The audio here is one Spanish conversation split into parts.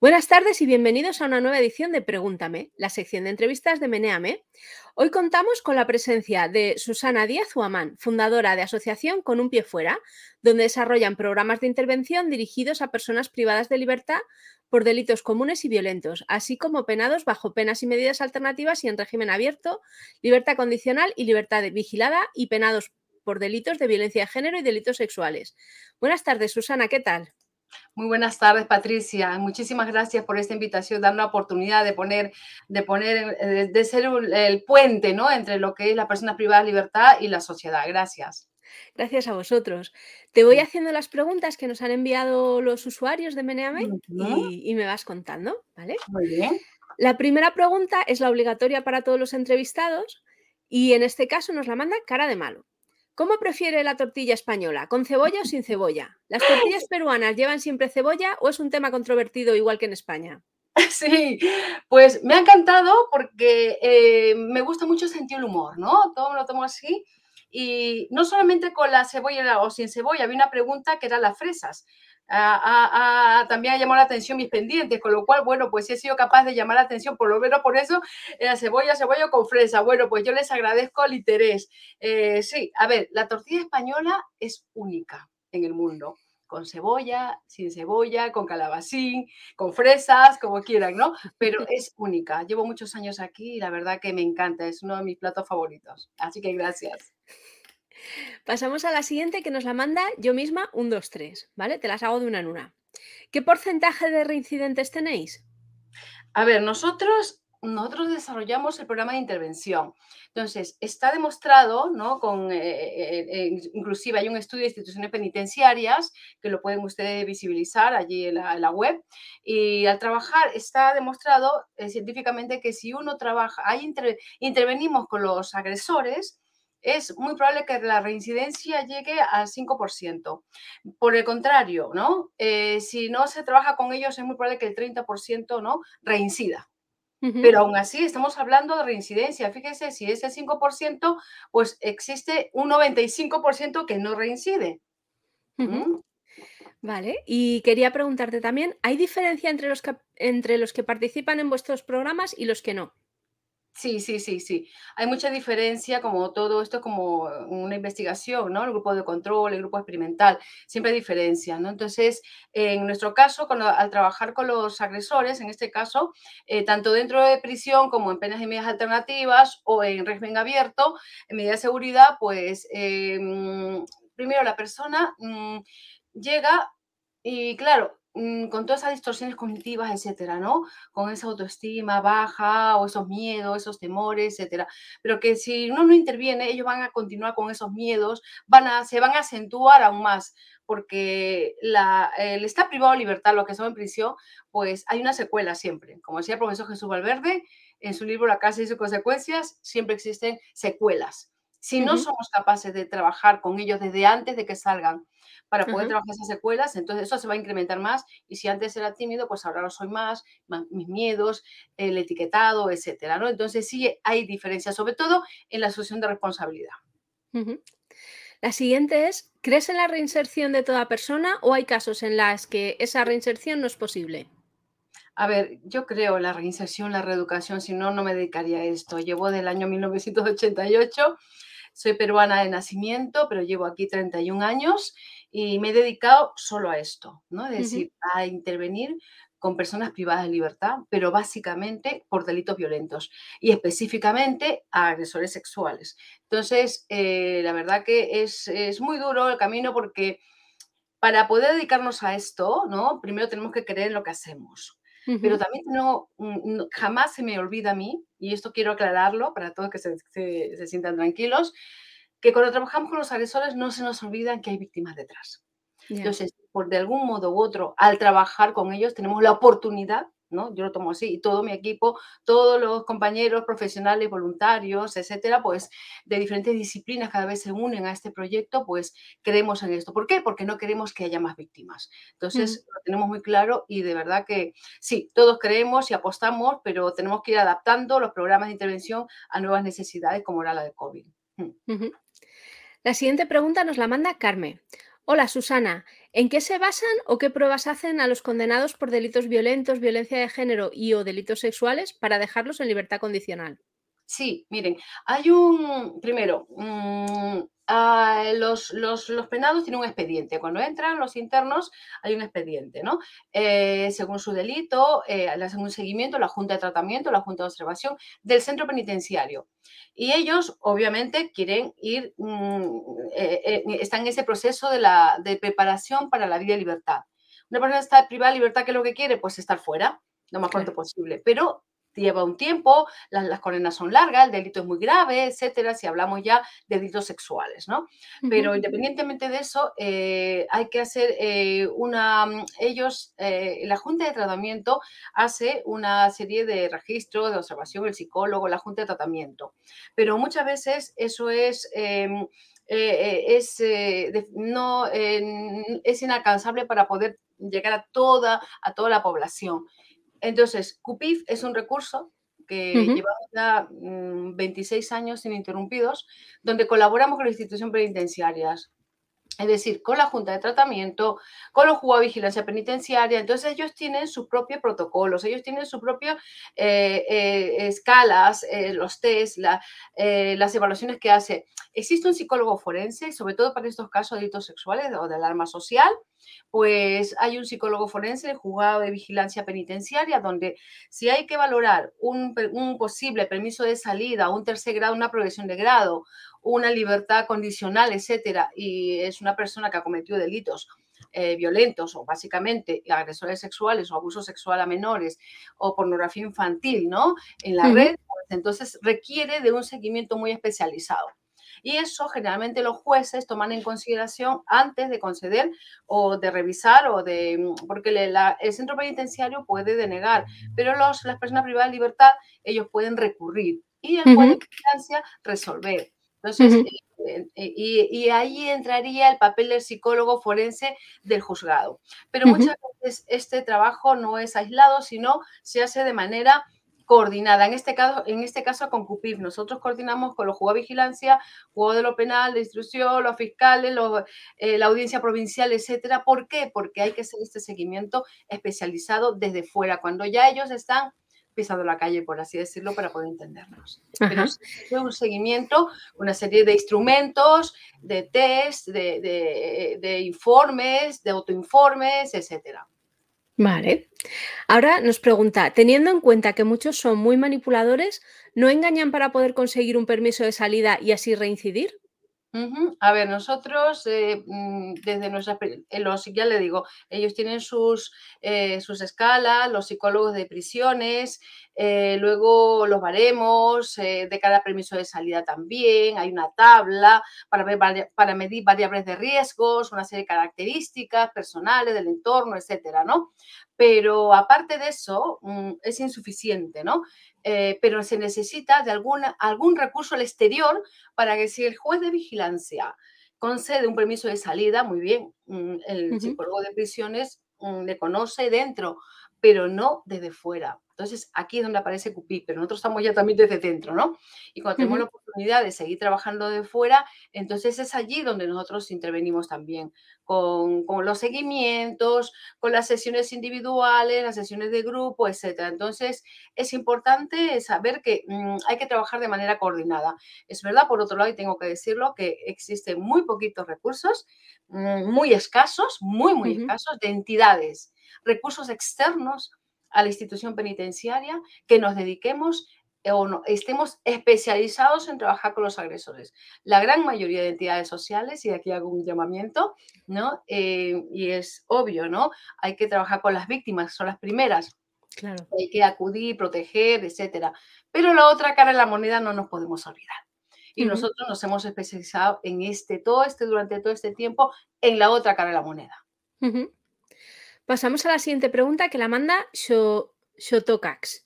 Buenas tardes y bienvenidos a una nueva edición de Pregúntame, la sección de entrevistas de Meneame. Hoy contamos con la presencia de Susana Díaz Huamán, fundadora de Asociación Con un pie fuera, donde desarrollan programas de intervención dirigidos a personas privadas de libertad por delitos comunes y violentos, así como penados bajo penas y medidas alternativas y en régimen abierto, libertad condicional y libertad vigilada y penados por delitos de violencia de género y delitos sexuales. Buenas tardes, Susana, ¿qué tal? Muy buenas tardes, Patricia. Muchísimas gracias por esta invitación, dar la oportunidad de poner, de poner, eh, de ser el puente, ¿no? Entre lo que es la persona privada de libertad y la sociedad. Gracias. Gracias a vosotros. Te voy haciendo las preguntas que nos han enviado los usuarios de Meneame y, y, me vas contando, ¿vale? Muy bien. La primera pregunta es la obligatoria para todos los entrevistados y en este caso nos la manda cara de malo. ¿Cómo prefiere la tortilla española? ¿Con cebolla o sin cebolla? ¿Las tortillas peruanas llevan siempre cebolla o es un tema controvertido igual que en España? Sí, pues me ha encantado porque eh, me gusta mucho sentir el humor, ¿no? Todo me lo tomo así. Y no solamente con la cebolla o sin cebolla, había una pregunta que era las fresas también ha llamado la atención mis pendientes, con lo cual, bueno, pues he sido capaz de llamar la atención, por lo menos por eso, la cebolla, cebolla con fresa. Bueno, pues yo les agradezco el interés. Eh, sí, a ver, la tortilla española es única en el mundo con cebolla, sin cebolla, con calabacín, con fresas, como quieran, ¿no? Pero es única. Llevo muchos años aquí y la verdad que me encanta, es uno de mis platos favoritos. Así que gracias. Pasamos a la siguiente que nos la manda yo misma, un 2, 3, ¿vale? Te las hago de una en una. ¿Qué porcentaje de reincidentes tenéis? A ver, nosotros, nosotros desarrollamos el programa de intervención. Entonces, está demostrado, ¿no? Con, eh, eh, eh, inclusive hay un estudio de instituciones penitenciarias que lo pueden ustedes visibilizar allí en la, web. Y al trabajar está demostrado científicamente que si uno trabaja, ahí intervenimos con los agresores, es muy probable que la reincidencia llegue al 5%. Por el contrario, ¿no? Eh, si no se trabaja con ellos, es muy probable que el 30% ¿no? reincida. Pero aún así estamos hablando de reincidencia. Fíjese, si es el 5%, pues existe un 95% que no reincide. ¿Mm? Vale, y quería preguntarte también, ¿hay diferencia entre los, entre los que participan en vuestros programas y los que no? Sí, sí, sí, sí. Hay mucha diferencia, como todo esto, como una investigación, ¿no? El grupo de control, el grupo experimental, siempre hay diferencia, ¿no? Entonces, en nuestro caso, cuando, al trabajar con los agresores, en este caso, eh, tanto dentro de prisión como en penas y medidas alternativas o en régimen abierto, en medida de seguridad, pues, em, primero la persona mm, llega y, claro, Mm, con todas esas distorsiones cognitivas, etcétera, ¿no? Con esa autoestima baja o esos miedos, esos temores, etcétera. Pero que si uno no interviene, ellos van a continuar con esos miedos, van a, se van a acentuar aún más, porque la, el estar privado de libertad, lo que son en prisión, pues hay una secuela siempre. Como decía el profesor Jesús Valverde, en su libro La casa y sus consecuencias, siempre existen secuelas. Si no somos capaces de trabajar con ellos desde antes de que salgan para poder trabajar esas secuelas, entonces eso se va a incrementar más y si antes era tímido, pues ahora lo soy más, mis miedos, el etiquetado, etcétera, ¿no? Entonces sí hay diferencias, sobre todo en la asunción de responsabilidad. La siguiente es, ¿crees en la reinserción de toda persona o hay casos en los que esa reinserción no es posible? A ver, yo creo la reinserción, la reeducación, si no, no me dedicaría a esto. Llevo del año 1988 soy peruana de nacimiento, pero llevo aquí 31 años y me he dedicado solo a esto, ¿no? Es decir, a intervenir con personas privadas de libertad, pero básicamente por delitos violentos y específicamente a agresores sexuales. Entonces, eh, la verdad que es, es, muy duro el camino porque para poder dedicarnos a esto, ¿no? Primero tenemos que creer en lo que hacemos. Pero también no, jamás se me olvida a mí, y esto quiero aclararlo para todos que se, se, sientan tranquilos, que cuando trabajamos con los agresores no se nos olvidan que hay víctimas detrás. Entonces, por de algún modo u otro, al trabajar con ellos, tenemos la oportunidad ¿no? Yo lo tomo así, y todo mi equipo, todos los compañeros profesionales, voluntarios, etcétera, pues de diferentes disciplinas cada vez se unen a este proyecto, pues creemos en esto. ¿Por qué? Porque no queremos que haya más víctimas. Entonces, lo tenemos muy claro y de verdad que sí, todos creemos y apostamos, pero tenemos que ir adaptando los programas de intervención a nuevas necesidades como era la de COVID. Mm. La siguiente pregunta nos la manda Carmen. Hola Susana, ¿En qué se basan o qué pruebas hacen a los condenados por delitos violentos, violencia de género y o delitos sexuales para dejarlos en libertad condicional? Sí, miren, hay un, primero, mm, ah, los, los, los, penados tienen un expediente. Cuando entran los internos, hay un expediente, ¿no? Eh, según su delito, eh, le hacen un seguimiento, la Junta de Tratamiento, la Junta de Observación del centro penitenciario. Y ellos, obviamente, quieren ir, mm, eh, están en ese proceso de, la, de preparación para la vida y libertad. Una persona está privada de libertad, ¿qué es lo que quiere? Pues estar fuera lo más pronto posible. Pero lleva un tiempo, las, las, condenas son largas, el delito es muy grave, etcétera, si hablamos ya de delitos sexuales, ¿no? Pero independientemente de eso, eh, hay que hacer eh, una, mm, ellos, eh, la Junta de Tratamiento hace una serie de registros, de observación, el psicólogo, la Junta de Tratamiento, pero muchas veces eso es... Em, es, no, es inalcanzable para poder llegar a toda, a toda la población. Entonces, CUPIF es un recurso que llevamos ya 26 mm, años ininterrumpidos, donde colaboramos con las instituciones penitenciarias, es decir, con la Junta de Tratamiento, con los juzgados de vigilancia penitenciaria. Entonces ellos tienen sus propios protocolos, ellos tienen sus propias eh, eh, escalas, eh, los test, las evaluaciones que hace. Existe un psicólogo forense, sobre todo para estos casos de delitos sexuales o de alarma social, pues hay un psicólogo forense, el juzgado de vigilancia penitenciaria, donde si hay que valorar un, posible permiso de salida, un tercer grado, una progresión de grado, una libertad condicional, etcétera, y es una persona que ha cometido delitos eh, violentos o básicamente agresores sexuales o abuso sexual a menores o pornografía infantil, ¿no? En la red, pues, entonces requiere de un seguimiento muy especializado. Y eso generalmente los jueces toman en consideración antes de conceder o de revisar o de, mm, porque el centro penitenciario puede denegar, pero los, las personas privadas de libertad, ellos pueden recurrir y el juez de resolver. Entonces, eh, eh, y, ahí entraría el papel del psicólogo forense del juzgado. Pero muchas veces este trabajo no es aislado, sino se hace de manera coordinada. En este caso, en este caso con CUPIF, nosotros coordinamos con los juegos de vigilancia, juegos de lo penal, de instrucción, los fiscales, eh, la audiencia provincial, etcétera. ¿Por qué? Porque hay que hacer este seguimiento especializado desde fuera, cuando ya ellos están pisando la calle, por así decirlo, para poder entendernos. Pero es un seguimiento, una serie de instrumentos, de test, de, de, de informes, de autoinformes, etcétera. Vale. Ahora nos pregunta, teniendo en cuenta que muchos son muy manipuladores, ¿no engañan para poder conseguir un permiso de salida y así reincidir? A ver, nosotros eh, mm, desde nuestra, eh, los, ya le digo, ellos tienen sus, eh, sus escalas, los psicólogos de prisiones, luego los baremos de cada permiso de salida también, hay una tabla para, ver, para medir variables de riesgos, una serie de características personales del entorno, etcétera, ¿no? Pero aparte de eso, mm, es insuficiente, ¿no? Eh, pero se necesita de alguna, algún recurso al exterior para que si el juez de vigilancia concede un permiso de salida, muy bien, mm, el psicólogo de prisiones mm, le conoce dentro, pero no desde fuera. Entonces, aquí es donde aparece Cupí, pero nosotros estamos ya también desde dentro, ¿no? Y cuando tenemos la oportunidad de seguir trabajando de fuera, entonces es allí donde nosotros intervenimos también, con, los seguimientos, con las sesiones individuales, las sesiones de grupo, etc. Entonces, es importante saber que mm, hay que trabajar de manera coordinada. Es verdad, por otro lado, y tengo que decirlo, que existen muy poquitos recursos, mm, muy escasos, muy, muy escasos, de entidades, recursos externos a la institución penitenciaria, que nos dediquemos eh, o no, estemos especializados en trabajar con los agresores. La gran mayoría de entidades sociales, y aquí hago un llamamiento, ¿no? Eh, y es obvio, ¿no? Hay que trabajar con las víctimas, son las primeras. Claro. Hay que acudir, proteger, etcétera. Pero la otra cara de la moneda no nos podemos olvidar. Y nosotros nos hemos especializado en este, todo este, durante todo este tiempo, en la otra cara de la moneda. Pasamos a la siguiente pregunta que la manda Shotokax.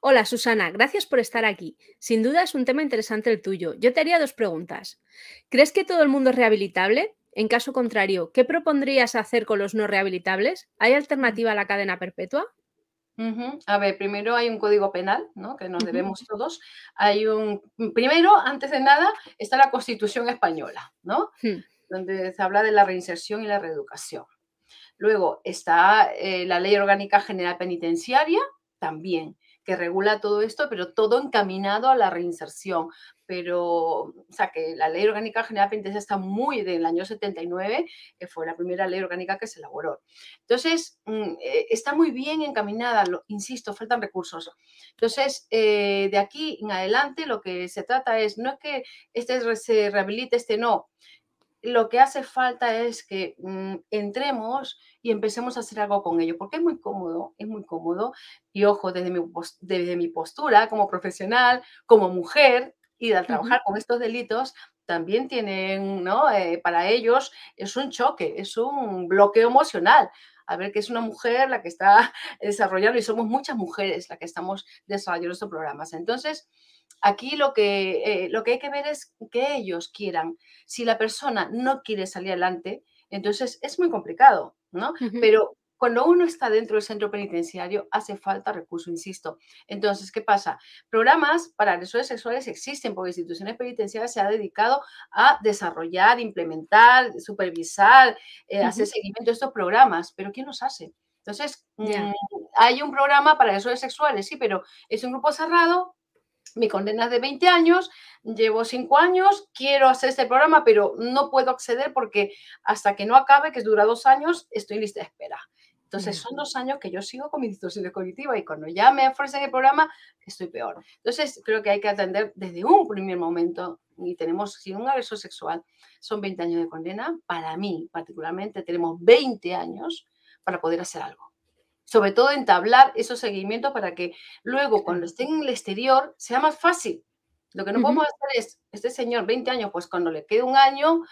Hola Susana, gracias por estar aquí. Sin duda es un tema interesante el tuyo. Yo te haría dos preguntas. ¿Crees que todo el mundo es rehabilitable? En caso contrario, ¿qué propondrías hacer con los no rehabilitables? ¿Hay alternativa a la cadena perpetua? A ver, primero hay un código penal, ¿no? Que nos debemos todos. Hay un, primero, antes de nada, está la Constitución española, ¿no? Hmm. Donde se habla de la reinserción y la reeducación. Luego está eh, la Ley Orgánica General Penitenciaria, también, que regula todo esto, pero todo encaminado a la reinserción. Pero, o sea, que la Ley Orgánica General Penitenciaria está muy del año 79, que fue la primera ley orgánica que se elaboró. Entonces, mm, eh, está muy bien encaminada, insisto, faltan recursos. Entonces, eh, de aquí en adelante lo que se trata es, no es que este se rehabilite, este no, lo que hace falta es que mm, entremos y empecemos a hacer algo con ello, porque es muy cómodo, es muy cómodo. Y ojo, desde mi, desde mi postura como profesional, como mujer, y al trabajar con estos delitos, también tienen, ¿no? Eh, para ellos es un choque, es un bloqueo emocional. A ver que es una mujer la que está desarrollando, y somos muchas mujeres las que estamos desarrollando estos programas. Entonces, Aquí lo que, eh, lo que hay que ver es que ellos quieran. Si la persona no quiere salir adelante, entonces es muy complicado, ¿no? Pero cuando uno está dentro del centro penitenciario, hace falta recurso, insisto. Entonces, ¿qué pasa? Programas para agresores sexuales existen porque instituciones penitenciarias se ha dedicado a desarrollar, implementar, supervisar, eh, hacer seguimiento de estos programas, pero ¿quién los hace? Entonces, mm, hay un programa para agresores sexuales, sí, pero es un grupo cerrado, mi condena es de 20 años, llevo 5 años, quiero hacer este programa, pero no puedo acceder porque hasta que no acabe, que dura dos años, estoy lista de espera. Entonces, son dos años que yo sigo con mi distorsión cognitiva y cuando ya me ofrecen el programa, estoy peor. Entonces, creo que hay que atender desde un primer momento y tenemos, si un agresor sexual son 20 años de condena, para mí particularmente tenemos 20 años para poder hacer algo sobre todo entablar esos seguimientos para que luego cuando estén en el exterior sea más fácil. Lo que no podemos hacer es, este señor, 20 años, pues cuando le quede un año,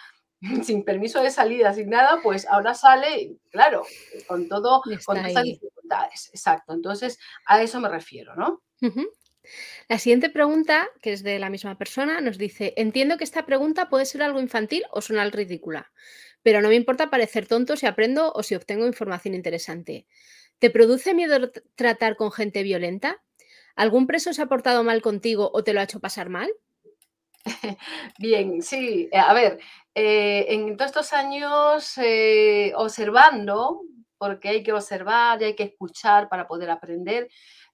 sin permiso de salida, sin nada, pues ahora sale, claro, con todo, con todas dificultades. Exacto. Entonces, a eso me refiero, ¿no? La siguiente pregunta, que es de la misma persona, nos dice, entiendo que esta pregunta puede ser algo infantil o sonar ridícula, pero no me importa parecer tonto si aprendo o si obtengo información interesante. ¿Te produce miedo tratar con gente violenta? ¿Algún preso se ha portado mal contigo o te lo ha hecho pasar mal? Bien, sí. Eh, a ver, eh, en todos estos años eh, observando, porque hay que observar y hay que escuchar para poder aprender,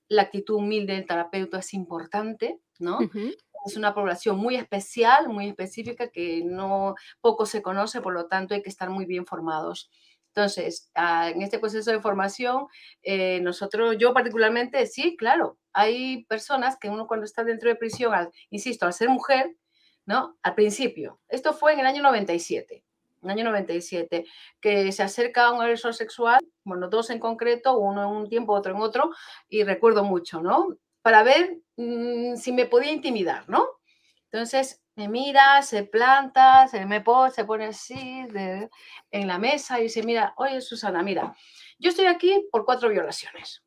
la actitud humilde del terapeuta es importante, ¿no? Es una población muy especial, muy específica que no poco se conoce, por lo tanto hay que estar muy bien formados. Entonces, ah, en este proceso de formación, eh, nosotros, yo particularmente, sí, claro, hay personas que uno cuando está dentro de prisión, insisto, al ser mujer, ¿no? Al principio, esto fue en el año 97, en el año 97, que se acerca a un agresor sexual, bueno, dos en concreto, uno en un tiempo, otro en otro, y recuerdo mucho, ¿no? Para ver mm, si me podía intimidar, ¿no? Entonces, me mira, se planta, se me pone, se pone así en la mesa y dice, mira, oye Susana, mira, yo estoy aquí por cuatro violaciones,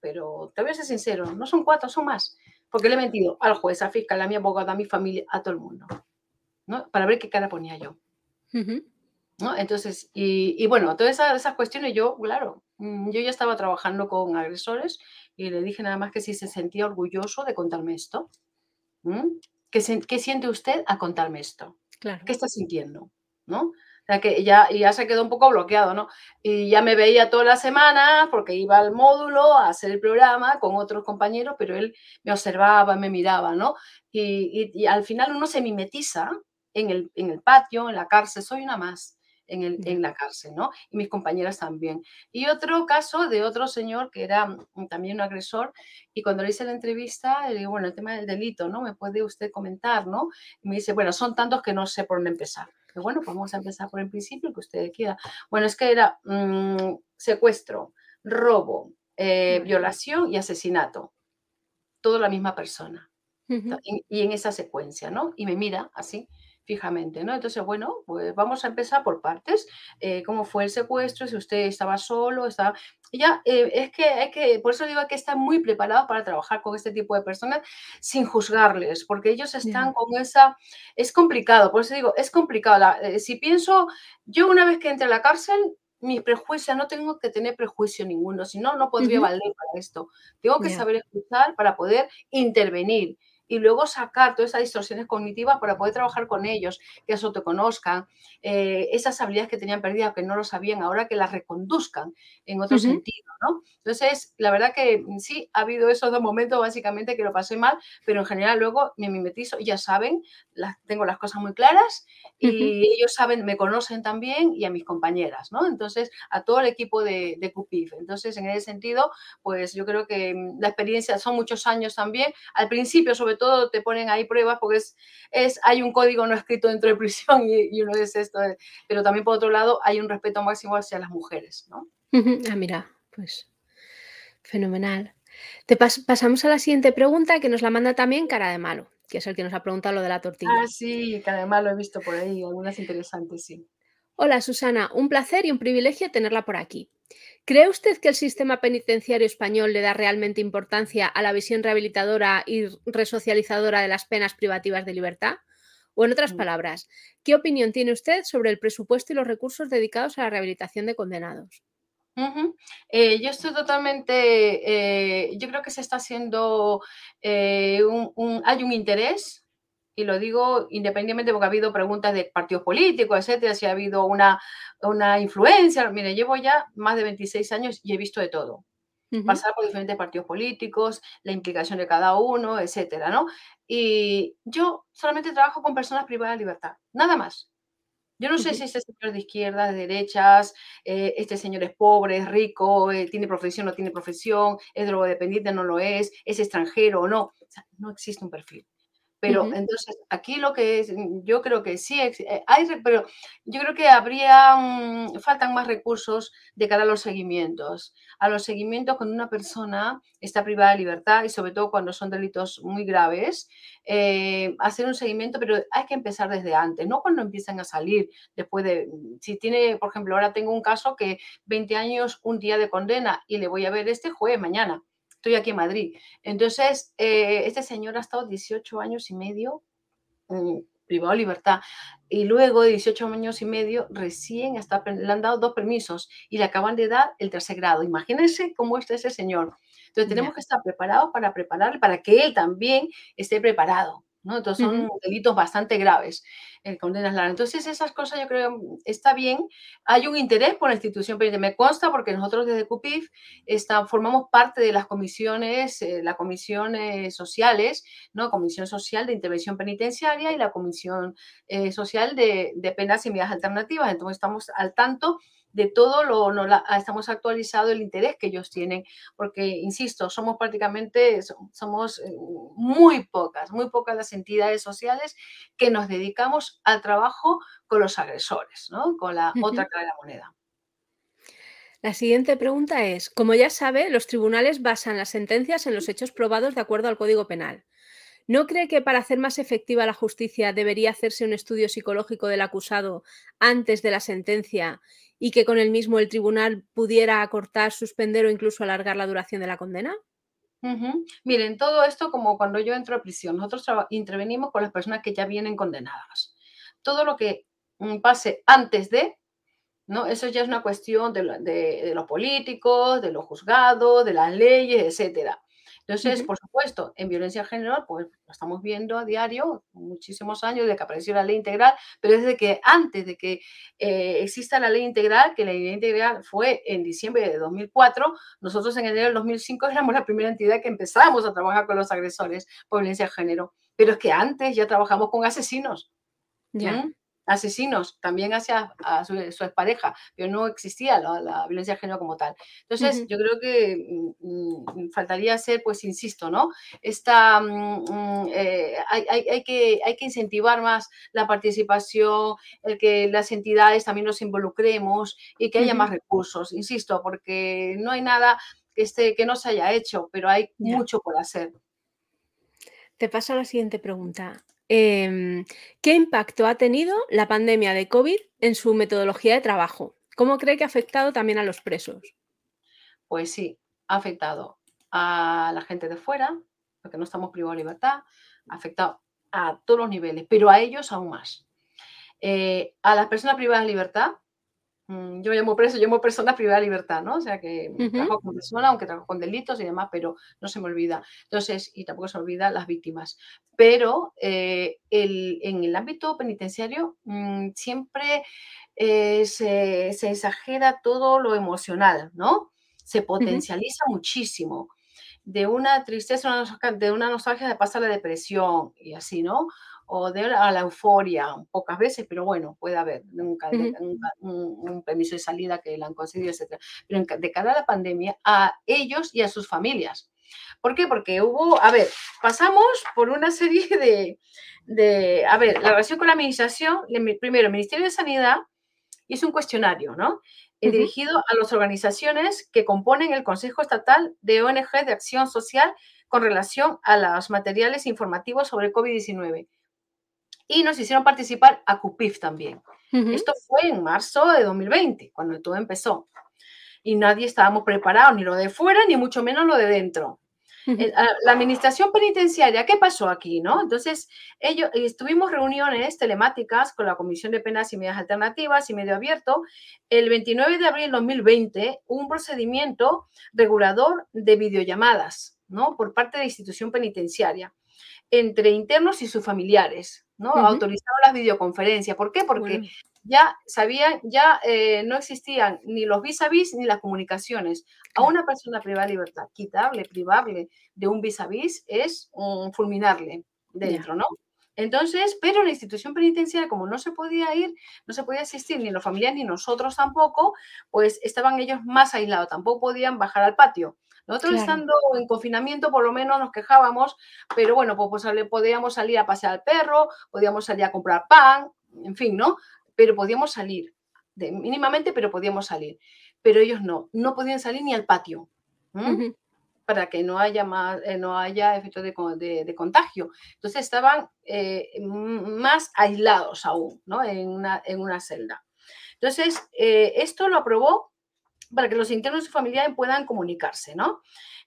pero te voy a ser sincero, no son cuatro, son más, porque le he mentido al juez, al fiscal, a mi abogada, a mi familia, a todo el mundo, ¿no? Para ver qué cara ponía yo. ¿no? Entonces, y, bueno, todas esas, cuestiones yo, claro, mm, yo ya estaba trabajando con agresores y le dije nada más que si se sentía orgulloso de contarme esto. ¿Qué, siente usted a contarme esto? Claro. ¿Qué está sintiendo? ¿No? O sea, que ya, ya se quedó un poco bloqueado, ¿no? Y ya me veía todas las semanas porque iba al módulo a hacer el programa con otros compañeros, pero él me observaba, me miraba, ¿no? Y, al final uno se mimetiza en el, en el patio, en la cárcel, soy una más en, la cárcel, ¿no? Y mis compañeras también. Y otro caso de otro señor que era mm, también un agresor, y cuando le hice la entrevista, le digo, bueno, el tema del delito, ¿no? ¿Me puede usted comentar, ¿no? Y me dice, bueno, son tantos que no sé por dónde empezar. Y bueno, pues vamos a empezar por el principio, que usted quiera. Bueno, es que era mm, secuestro, robo, eh, violación y asesinato. Todo la misma persona. y en esa secuencia, ¿no? Y me mira así fijamente, ¿no? Entonces, bueno, pues vamos a empezar por partes. Eh, ¿Cómo fue el secuestro? Si usted estaba solo, estaba... Ya, eh, es que hay que, por eso digo que está muy preparado para trabajar con este tipo de personas sin juzgarles, porque ellos están con esa... Es complicado, por eso digo, es complicado. Eh, si pienso, yo una vez que entré a la cárcel, mis prejuicios, no tengo que tener prejuicio ninguno, si no, no podría valer para esto. Tengo que saber escuchar para poder intervenir y luego sacar todas esas distorsiones cognitivas para poder trabajar con ellos, que eso te conozcan, eh, esas habilidades que tenían perdidas, que no lo sabían, ahora que las reconduzcan en otro sentido, ¿no? Entonces, la verdad que mm, sí, ha habido esos dos momentos básicamente que lo pasé mal, pero en general luego me mimetizo, ya saben, las, tengo las cosas muy claras y ellos saben, me conocen también y a mis compañeras, ¿no? Entonces, a todo el equipo de, de CUPIF. Entonces, en ese sentido, pues yo creo que mm, la experiencia son muchos años también. Al principio, sobre todo, te ponen ahí pruebas porque es, es hay un código no escrito dentro de prisión y, uno es esto, pero también por otro lado hay un respeto máximo hacia las mujeres, ¿no? Ah, mira, pues fenomenal. Te pasamos a la siguiente pregunta que nos la manda también Cara de Malo, que es el que nos ha preguntado lo de la tortilla. Ah, sí, Cara de Malo he visto por ahí, algunas interesantes, sí. Hola Susana, un placer y un privilegio tenerla por aquí. ¿Cree usted que el sistema penitenciario español le da realmente importancia a la visión rehabilitadora y resocializadora de las penas privativas de libertad? O en otras mm. palabras, ¿qué opinión tiene usted sobre el presupuesto y los recursos dedicados a la rehabilitación de condenados? Eh, yo estoy totalmente, eh, yo creo que se está haciendo, eh, un, hay un interés y lo digo independientemente porque ha habido preguntas de partidos políticos, etcétera, si ha habido una, una influencia. Mire, llevo ya más de 26 años y he visto de todo. Pasar por diferentes partidos políticos, la implicación de cada uno, etcétera, ¿no? Y yo solamente trabajo con personas privadas de libertad, nada más. Yo no sé si este señor de izquierda, de derechas, eh, este señor es pobre, es rico, eh, tiene profesión, no tiene profesión, es drogodependiente, no lo es, es extranjero o no. O sea, no existe un perfil. Pero entonces, aquí lo que es, mm, yo creo que sí, eh, hay, pero yo creo que habría, faltan más recursos de cara a los seguimientos. A los seguimientos cuando una persona está privada de libertad y sobre todo cuando son delitos muy graves, eh, hacer un seguimiento, pero hay que empezar desde antes, no cuando empiezan a salir, después de, mm, si tiene, por ejemplo, ahora tengo un caso que 20 años, un día de condena y le voy a ver este jueves, mañana estoy aquí en Madrid. Entonces, eh, este señor ha estado 18 años y medio mm, privado de libertad. Y luego de 18 años y medio, recién está, le han dado dos permisos y le acaban de dar el tercer grado. Imagínense cómo está ese señor. Entonces, tenemos que estar preparados para preparar, para que él también esté preparado. Entonces son delitos bastante graves, el condenas largas. Entonces esas cosas yo creo está bien. Hay un interés por la institución penitenciaria. Me consta porque nosotros desde CUPIF está, formamos parte de las comisiones, eh, las comisiones sociales, ¿no? Comisión Social de Intervención Penitenciaria y la Comisión eh, Social de, de Penas y Medidas Alternativas. Entonces estamos al tanto de todo lo, no estamos actualizado el interés que ellos tienen, porque, insisto, somos prácticamente, somos eh, muy pocas, muy pocas las entidades sociales que nos dedicamos al trabajo con los agresores, ¿no? con la otra cara de la moneda. La siguiente pregunta es, como ya sabe, los tribunales basan las sentencias en los hechos probados de acuerdo al Código Penal. ¿No cree que para hacer más efectiva la justicia debería hacerse un estudio psicológico del acusado antes de la sentencia y que con el mismo el tribunal pudiera acortar, suspender o incluso alargar la duración de la condena? Miren, todo esto como cuando yo entro a prisión, nosotros intervenimos con las personas que ya vienen condenadas. Todo lo que mm, pase antes de, ¿no? Eso ya es una cuestión de, de los políticos, de los juzgados, de las leyes, etcétera. Entonces, por supuesto, en violencia general, pues lo estamos viendo a diario, muchísimos años desde que apareció la ley integral, pero desde que antes de que eh, exista la ley integral, que la ley integral fue en diciembre de 2004, nosotros en enero del 2005 éramos la primera entidad que empezamos a trabajar con los agresores por violencia de género, pero es que antes ya trabajamos con asesinos. Ya asesinos también hacia a su, su expareja, pero no existía la, violencia de género como tal. Entonces, yo creo que mm, mm, faltaría ser, pues, insisto, ¿no? Esta, mm, eh, hay, que, hay que incentivar más la participación, el que las entidades también nos involucremos y que haya más recursos, insisto, porque no hay nada que, esté, que no se haya hecho, pero hay mucho por hacer. Te paso a la siguiente pregunta. Em, ¿Qué impacto ha tenido la pandemia de COVID en su metodología de trabajo? ¿Cómo cree que ha afectado también a los presos? Pues sí, ha afectado a la gente de fuera, porque no estamos privados de libertad, ha afectado a todos los niveles, pero a ellos aún más. Eh, a las personas privadas de libertad, yo llamo preso, yo llamo persona privada de libertad, ¿no? O sea que trabajo con persona, aunque trabajo con delitos y demás, pero no se me olvida. Entonces, y tampoco se olvida las víctimas. Pero eh, en el ámbito penitenciario mm, siempre eh, se, se, exagera todo lo emocional, ¿no? Se potencializa muchísimo. De una tristeza, de una nostalgia de pasar la depresión y así, ¿no? O de a la euforia, pocas veces, pero bueno, puede haber nunca, un, permiso de salida que la han conseguido, etc. Pero de cara a la pandemia, a ellos y a sus familias. ¿Por qué? Porque hubo, a ver, pasamos por una serie de, de a ver, la relación con la administración, primero, el Ministerio de Sanidad hizo un cuestionario, ¿no? dirigido a las organizaciones que componen el Consejo Estatal de ONG de Acción Social con relación a los materiales informativos sobre COVID-19 y nos hicieron participar a CUPIF también. Esto fue en marzo de 2020, cuando todo empezó. Y nadie estábamos preparados, ni lo de fuera, ni mucho menos lo de dentro. Eh, la administración penitenciaria, ¿qué pasó aquí? ¿no? Entonces, ellos, estuvimos reuniones telemáticas con la Comisión de Penas y Medidas Alternativas y Medio Abierto. El 29 de abril de 2020, un procedimiento regulador de videollamadas ¿no? por parte de la institución penitenciaria entre internos y sus familiares. ¿No? Autorizaron las videoconferencias. ¿Por qué? Porque ya sabían, ya eh, no existían ni los vis a vis ni las comunicaciones. A una persona privada de libertad, quitarle, privarle de un vis a vis es fulminarle dentro, ¿no? Entonces, pero la institución penitenciaria, como no se podía ir, no se podía asistir ni los familiares ni nosotros tampoco, pues estaban ellos más aislados, tampoco podían bajar al patio. Nosotros estando en confinamiento por lo menos nos quejábamos, pero bueno, pues, pues podíamos salir a pasear al perro, podíamos salir a comprar pan, en fin, ¿no? Pero podíamos salir, de, mínimamente, pero podíamos salir. Pero ellos no, no podían salir ni al patio. para que no haya más, eh, no haya efectos de, contagio. Entonces estaban eh, más aislados aún, ¿no? En una, en una celda. Entonces, eh, esto lo aprobó para que los internos y familiares puedan comunicarse, ¿no?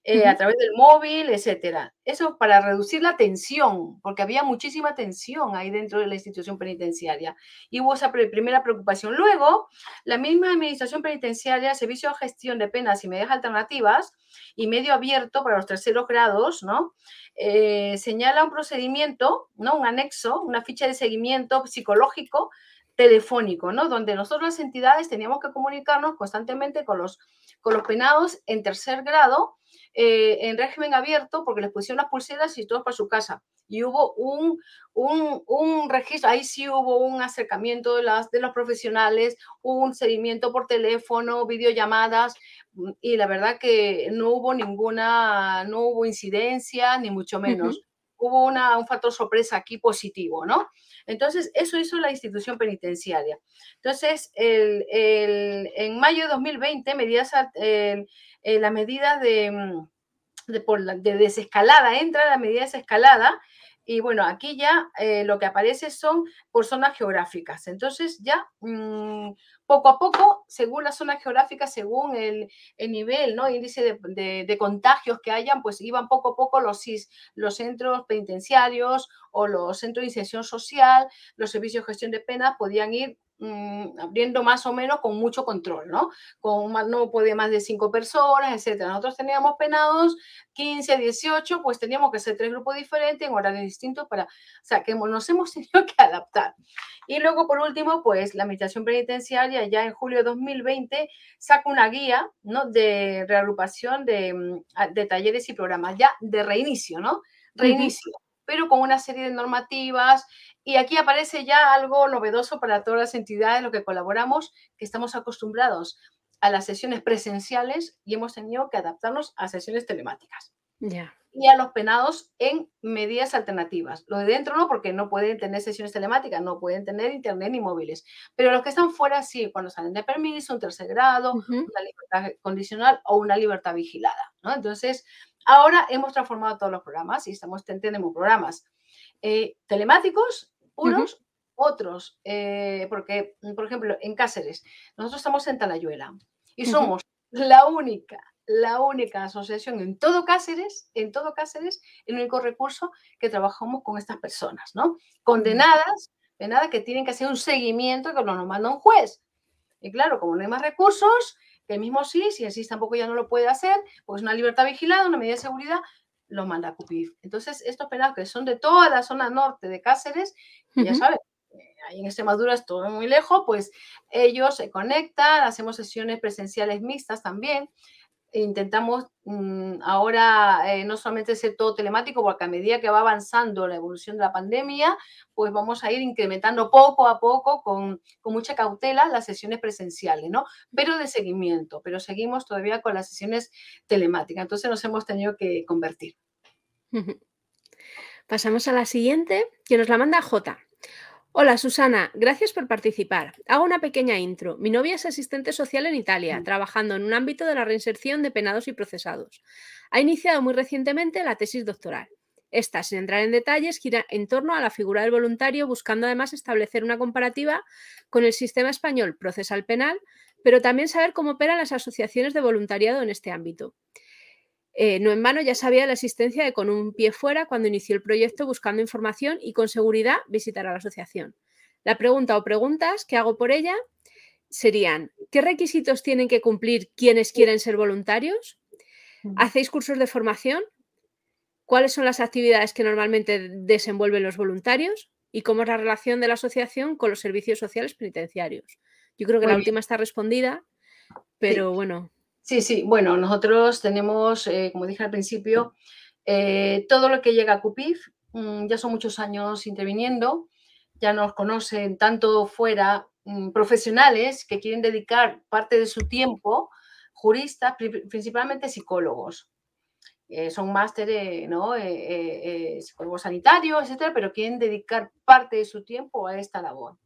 Eh, a través del móvil, etcétera. Eso para reducir la tensión, porque había muchísima tensión ahí dentro de la institución penitenciaria. Y hubo esa primera preocupación. Luego, la misma administración penitenciaria, Servicio de Gestión de Penas y Medidas Alternativas y Medio Abierto para los terceros grados, ¿no? Eh, señala un procedimiento, ¿no? Un anexo, una ficha de seguimiento psicológico telefónico, ¿no? Donde nosotros las entidades teníamos que comunicarnos constantemente con los, con los penados en tercer grado, eh, en régimen abierto, porque les pusieron las pulseras y todos para su casa. Y hubo un, un, registro, ahí sí hubo un acercamiento de, las, de los profesionales, un seguimiento por teléfono, videollamadas, y la verdad que no hubo ninguna, no hubo incidencia, ni mucho menos. Hubo una, un factor sorpresa aquí positivo, ¿no? Entonces, eso hizo la institución penitenciaria. Entonces, en mayo de 2020, medidas, la medida de, mm, de, desescalada, entra la medida de desescalada, y bueno, aquí ya eh, lo que aparece son por zonas geográficas. Entonces ya mm, poco a poco, según la zona geográfica, según el, nivel, ¿no? índice de, contagios que hayan, pues iban poco a poco los, los centros penitenciarios o los centros de inserción social, los servicios de gestión de penas podían ir Mm, abriendo más o menos con mucho control, ¿no? Con no podía más de cinco personas, etcétera. Nosotros teníamos penados 15, 18, pues teníamos que ser tres grupos diferentes en horarios distintos para, o sea, que nos hemos tenido que adaptar. Y luego, por último, pues la Administración Penitenciaria ya en julio de 2020 saca una guía, ¿no? De reagrupación de, mm, de talleres y programas, ya de reinicio, ¿no? Reinicio. Pero con una serie de normativas, y aquí aparece ya algo novedoso para todas las entidades en lo que colaboramos, que estamos acostumbrados a las sesiones presenciales y hemos tenido que adaptarnos a sesiones telemáticas. Y a los penados en medidas alternativas. Lo de dentro no, porque no pueden tener sesiones telemáticas, no pueden tener internet ni móviles. Pero los que están fuera sí, cuando salen de permiso, un tercer grado, una libertad condicional o una libertad vigilada. Entonces, ahora hemos transformado todos los programas y estamos, tenemos programas eh, telemáticos unos, otros, eh, porque, por ejemplo, en Cáceres, nosotros estamos en Talayuela y somos la única, la única asociación en todo Cáceres, en todo Cáceres, el único recurso que trabajamos con estas personas, ¿no? Condenadas, nada que tienen que hacer un seguimiento que nos manda un juez. Y claro, como no hay más recursos, que el mismo SIS y el SIS tampoco ya no lo puede hacer, pues una libertad vigilada, una medida de seguridad, lo manda a CUPIF. Entonces, estos pelados que son de toda la zona norte de Cáceres, ya saben, eh, ahí en Extremadura es todo muy lejos, pues ellos se conectan, hacemos sesiones presenciales mixtas también, intentamos mm, ahora eh, no solamente ser todo telemático, porque a medida que va avanzando la evolución de la pandemia, pues vamos a ir incrementando poco a poco, con, mucha cautela, las sesiones presenciales, ¿no? Pero de seguimiento, pero seguimos todavía con las sesiones telemáticas. Entonces nos hemos tenido que convertir. Pasamos a la siguiente, que nos la manda J. Hola Susana, gracias por participar. Hago una pequeña intro. Mi novia es asistente social en Italia, mm. trabajando en un ámbito de la reinserción de penados y procesados. Ha iniciado muy recientemente la tesis doctoral. Esta, sin entrar en detalles, gira en torno a la figura del voluntario, buscando además establecer una comparativa con el sistema español procesal penal, pero también saber cómo operan las asociaciones de voluntariado en este ámbito. Eh, no en vano ya sabía la existencia de Con un pie fuera cuando inició el proyecto buscando información y con seguridad visitar a la asociación. La pregunta o preguntas que hago por ella serían, ¿qué requisitos tienen que cumplir quienes quieren ser voluntarios? ¿Hacéis cursos de formación? ¿Cuáles son las actividades que normalmente desenvuelven los voluntarios? ¿Y cómo es la relación de la asociación con los servicios sociales penitenciarios? Yo creo que la última está respondida, pero bueno. Sí, sí, bueno, nosotros tenemos, eh, como dije al principio, eh, todo lo que llega a CUPIF, mm, ya son muchos años interviniendo, ya nos conocen tanto fuera mm, profesionales que quieren dedicar parte de su tiempo, juristas, principalmente psicólogos. Eh, son másteres, ¿no? psicólogos sanitarios, etcétera, pero quieren dedicar parte de su tiempo a esta labor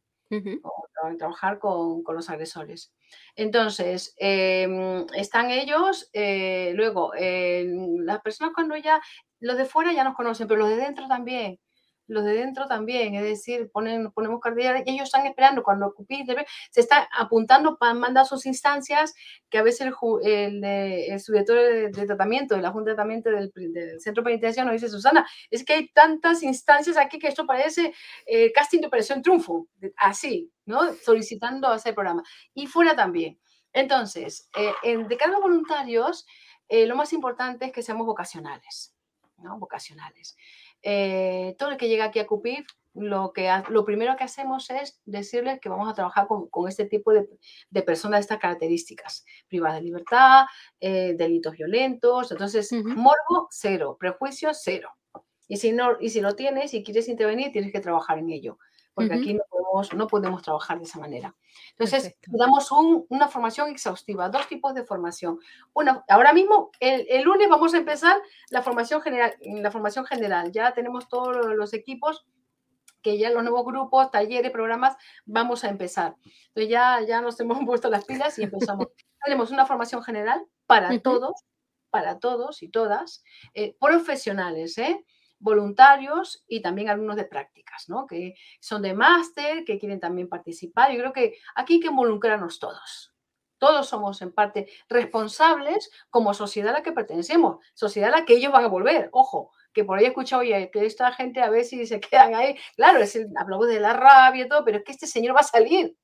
trabajar con, los agresores. Entonces, em, están ellos, eh, luego, las personas cuando ya, los de fuera ya nos conocen, pero los de dentro también los de dentro también, es decir, ponen, ponemos cartilla y ellos están esperando cuando se está apuntando para mandar sus instancias, que a veces el, el, subdirector de, tratamiento, de la Junta de Tratamiento del, Centro Penitenciario dice, Susana, es que hay tantas instancias aquí que esto parece eh, casting de Operación Triunfo, así, ¿no? Solicitando hacer programa. Y fuera también. Entonces, eh, de cada voluntarios, eh, lo más importante es que seamos vocacionales, ¿no? Vocacionales. Eh, todo el que llega aquí a CUPIF, lo, que, lo primero que hacemos es decirles que vamos a trabajar con, este tipo de, personas de estas características, privadas de libertad, eh, delitos violentos, entonces morbo cero, prejuicio cero. Y si, no, y si lo tienes y quieres intervenir, tienes que trabajar en ello porque aquí no podemos, no podemos trabajar de esa manera. Entonces, damos una formación exhaustiva, dos tipos de formación. Una, ahora mismo, el, el, lunes vamos a empezar la formación, general, la formación general. Ya tenemos todos los equipos que ya los nuevos grupos, talleres, programas, vamos a empezar. Entonces ya, ya nos hemos puesto las pilas y empezamos. Tenemos una formación general para todos, para todos y todas, eh, profesionales, ¿eh? Voluntarios y también algunos de prácticas, ¿no? Que son de máster, que quieren también participar. Yo creo que aquí hay que involucrarnos todos. Todos somos en parte responsables como sociedad a la que pertenecemos, sociedad a la que ellos van a volver. Ojo, que por ahí he escuchado, oye, que esta gente a ver si se quedan ahí. Claro, es el, hablamos de la rabia y todo, pero es que este señor va a salir.